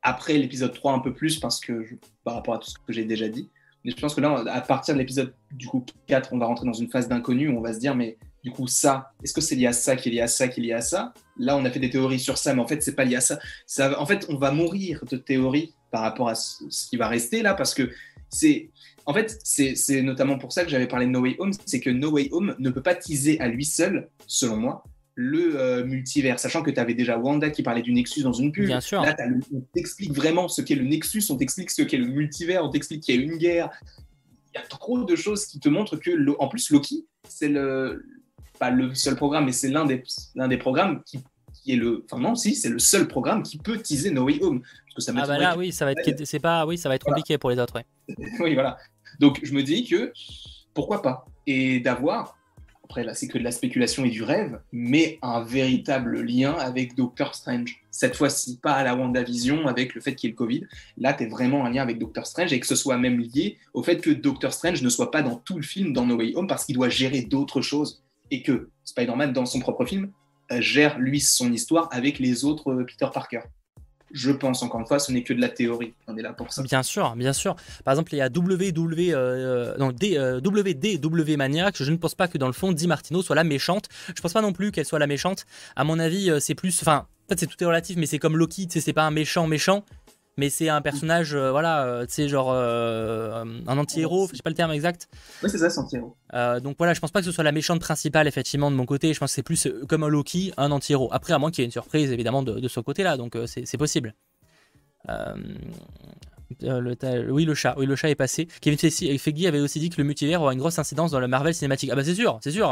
après l'épisode 3 un peu plus parce que par rapport à tout ce que j'ai déjà dit. Mais je pense que là, à partir de l'épisode du coup 4, on va rentrer dans une phase d'inconnu où on va se dire, mais du coup, ça, est-ce que c'est lié à ça, qui est lié à ça, qui est lié à ça? Là, on a fait des théories sur ça, mais en fait, c'est pas lié à ça. ça. En fait, on va mourir de théories par rapport à ce, qui va rester là, parce que c'est. En fait, c'est notamment pour ça que j'avais parlé de No Way Home, c'est que No Way Home ne peut pas teaser à lui seul, selon moi, le euh, multivers, sachant que tu avais déjà Wanda qui parlait du Nexus dans une pub. Bien sûr. Là, on t'explique vraiment ce qu'est le Nexus, on t'explique ce qu'est le multivers, on t'explique qu'il y a une guerre. Il y a trop de choses qui te montrent que, en plus, Loki, c'est le, pas le seul programme, mais c'est l'un des, l'un des programmes qui, qui, est le. Enfin, non, si, c'est le seul programme qui peut teaser No Way Home. Parce que ça ah, bah là, oui, ça va être, c'est pas, oui, ça va être compliqué pour les autres. [laughs] oui, voilà. Donc, je me dis que pourquoi pas? Et d'avoir après là c'est que de la spéculation et du rêve, mais un véritable lien avec Doctor Strange. Cette fois-ci, pas à la WandaVision avec le fait qu'il y ait le Covid. Là, tu es vraiment un lien avec Doctor Strange et que ce soit même lié au fait que Doctor Strange ne soit pas dans tout le film dans No Way Home parce qu'il doit gérer d'autres choses et que Spider-Man, dans son propre film, euh, gère lui son histoire avec les autres euh, Peter Parker je pense, encore une fois, ce n'est que de la théorie. On est là pour ça. Bien sûr, bien sûr. Par exemple, il y a WW, euh, non, D, euh, WDW Maniac. Je ne pense pas que dans le fond, Di Martino soit la méchante. Je pense pas non plus qu'elle soit la méchante. À mon avis, euh, c'est plus. Enfin, en fait, c'est tout est relatif, mais c'est comme Loki, c'est pas un méchant méchant mais c'est un personnage, euh, voilà, euh, tu sais, genre euh, un anti-héros, je sais pas le terme exact. Oui, c'est ça, c'est anti-héros. donc voilà, je pense pas que ce soit la méchante principale, effectivement, de mon côté. Je pense que c'est plus comme un Loki, un anti-héros. Après, à moins qu'il y ait une surprise, évidemment, de, de ce côté-là, donc c'est possible. Le, oui, le chat. Oui, le chat est passé. Kevin Feige avait aussi dit que le multivers aura une grosse incidence dans le Marvel cinématique. Ah bah c'est sûr, c'est sûr.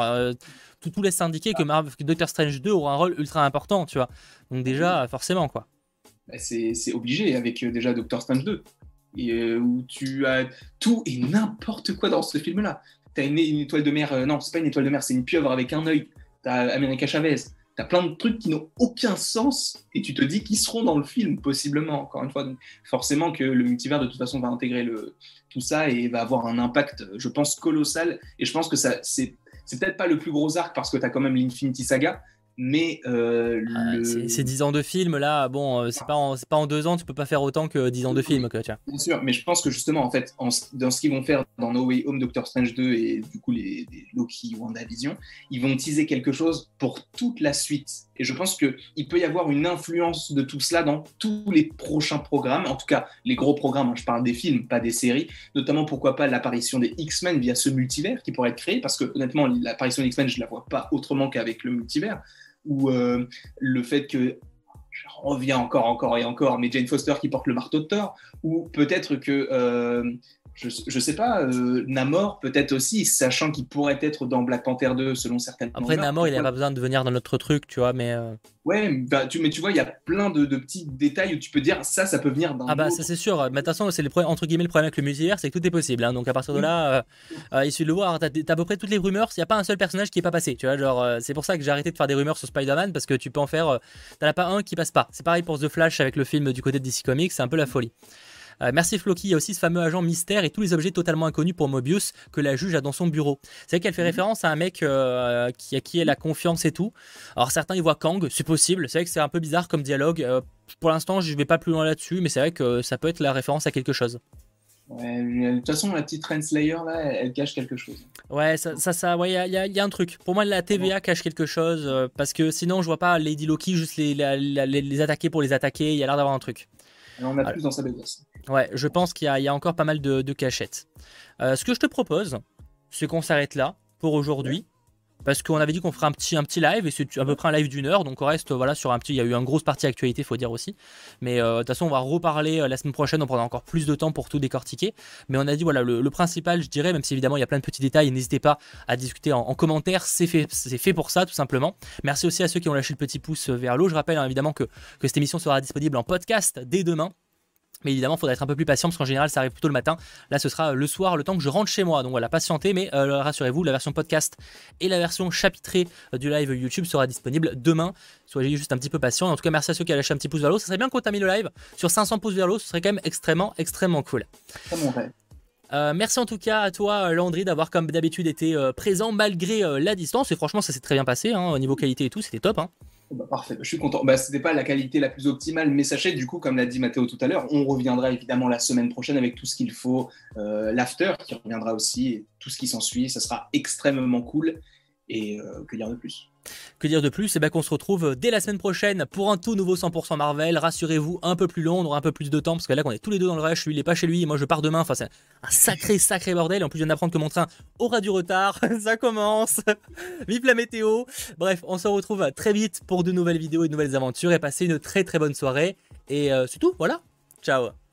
tout, tout, laisse indiquer que, Marvel, que Doctor Strange 2 aura un rôle ultra important, tu vois. Donc déjà, forcément, quoi. Bah, c'est obligé avec euh, déjà Doctor Strange 2, et, euh, où tu as tout et n'importe quoi dans ce film-là. Tu as une, étoile de mer, euh, non, c'est pas une étoile de mer, c'est une pieuvre avec un œil. Tu as America Chavez. Tu as plein de trucs qui n'ont aucun sens et tu te dis qu'ils seront dans le film, possiblement, encore une fois. Forcément que le multivers, de toute façon, va intégrer le, tout ça et va avoir un impact, je pense, colossal. Et je pense que ça, c'est peut-être pas le plus gros arc parce que tu as quand même l'Infinity Saga, mais euh, c'est 10 ans de film là bon euh, c'est pas en, pas en deux ans tu peux pas faire autant que 10 ans de film quoi, bien sûr mais je pense que justement en fait dans ce qu'ils vont faire dans No Way Home Doctor Strange 2 et du coup les, les Loki WandaVision ils vont teaser quelque chose pour toute la suite. Et je pense que il peut y avoir une influence de tout cela dans tous les prochains programmes en tout cas les gros programmes hein, je parle des films pas des séries notamment pourquoi pas l'apparition des X-Men via ce multivers qui pourrait être créé parce que honnêtement l'apparition des X-Men je la vois pas autrement qu'avec le multivers ou euh, le fait que je reviens encore, encore et encore, mais Jane Foster qui porte le marteau de Thor, ou peut-être que euh, je, je sais pas, euh, Namor peut-être aussi, sachant qu'il pourrait être dans Black Panther 2 selon certaines. Après Namor, il n'a pas besoin de venir dans notre truc, tu vois, mais. Euh, ouais, bah, tu, mais tu vois, il y a plein de, petits détails où tu peux dire ça, ça peut venir dans. Ah bah ça c'est sûr. Mais de toute façon, c'est le entre guillemets le problème avec le multivers, c'est que tout est possible. Hein. donc à partir de là, euh, il suffit de le voir. T'as as à peu près toutes les rumeurs. Il n'y a pas un seul personnage qui est pas passé. Tu vois, genre c'est pour ça que j'ai arrêté de faire des rumeurs sur Spider-Man parce que tu peux en faire. T'en as pas un qui passe pas. C'est pareil pour The Flash avec le film du côté de DC Comics, c'est un peu la folie. Euh, merci Floki, il y a aussi ce fameux agent mystère et tous les objets totalement inconnus pour Mobius que la juge a dans son bureau. C'est vrai qu'elle fait mhm. référence à un mec euh, qui, a qui est la confiance et tout. Alors certains y voient Kang, c'est possible. C'est vrai que c'est un peu bizarre comme dialogue. Euh, pour l'instant, je vais pas plus loin là-dessus, mais c'est vrai que ça peut être la référence à quelque chose. de toute façon, la petite Renslayer, là, elle, cache quelque chose. Ouais, ça, ça, ouais, il y, a un truc. Pour moi, la TVA cache quelque chose parce que sinon, je vois pas Lady Loki juste les, les attaquer pour les attaquer. Il y a l'air d'avoir un truc. on a plus dans sa besace. Ouais, je pense qu'il y, a encore pas mal de, cachettes. Euh, ce que je te propose, c'est qu'on s'arrête là pour aujourd'hui. Parce qu'on avait dit qu'on ferait un petit, un petit live, et c'est à peu près un live d'une heure, donc on reste voilà, sur un petit. Il y a eu une grosse partie actualité, faut dire aussi. Mais euh, de toute façon, on va reparler euh, la semaine prochaine, on prendra encore plus de temps pour tout décortiquer. Mais on a dit, voilà, le, principal, je dirais, même si évidemment il y a plein de petits détails, n'hésitez pas à discuter en, commentaire, c'est fait, fait pour ça, tout simplement. Merci aussi à ceux qui ont lâché le petit pouce vers l'eau. Je rappelle hein, évidemment que cette émission sera disponible en podcast dès demain. Mais évidemment, il faudra être un peu plus patient parce qu'en général, ça arrive plutôt le matin. Là, ce sera le soir, le temps que je rentre chez moi. Donc voilà, patientez, mais euh, rassurez-vous, la version podcast et la version chapitrée euh, du live YouTube sera disponible demain. Soyez juste un petit peu patient. En tout cas, merci à ceux qui ont lâché un petit pouce vers l'eau. Ça serait bien qu'on termine le live sur 500 pouces vers l'eau. Ce serait quand même extrêmement, extrêmement cool. Euh, merci en tout cas à toi, Landry, d'avoir comme d'habitude été présent malgré la distance. Et franchement, ça s'est très bien passé hein, au niveau qualité et tout. C'était top. Hein. Bah, parfait, je suis content. Bah, Ce n'était pas la qualité la plus optimale, mais sachez, du coup, comme l'a dit Mathéo tout à l'heure, on reviendra évidemment la semaine prochaine avec tout ce qu'il faut, euh, l'after qui reviendra aussi, et tout ce qui s'ensuit. Ça sera extrêmement cool. Et euh, que dire de plus que dire de plus? Eh bien qu'on se retrouve dès la semaine prochaine pour un tout nouveau 100% Marvel. Rassurez-vous, un peu plus long, on un peu plus de temps parce que là, on est tous les deux dans le rush. Lui, il est pas chez lui, et moi, je pars demain. Enfin, c'est un sacré, sacré bordel. En plus, je viens d'apprendre que mon train aura du retard. [laughs] Ça commence. Vive la météo. Bref, on se retrouve très vite pour de nouvelles vidéos et de nouvelles aventures. Et passez une très, très bonne soirée. Et euh, c'est tout. Voilà. Ciao.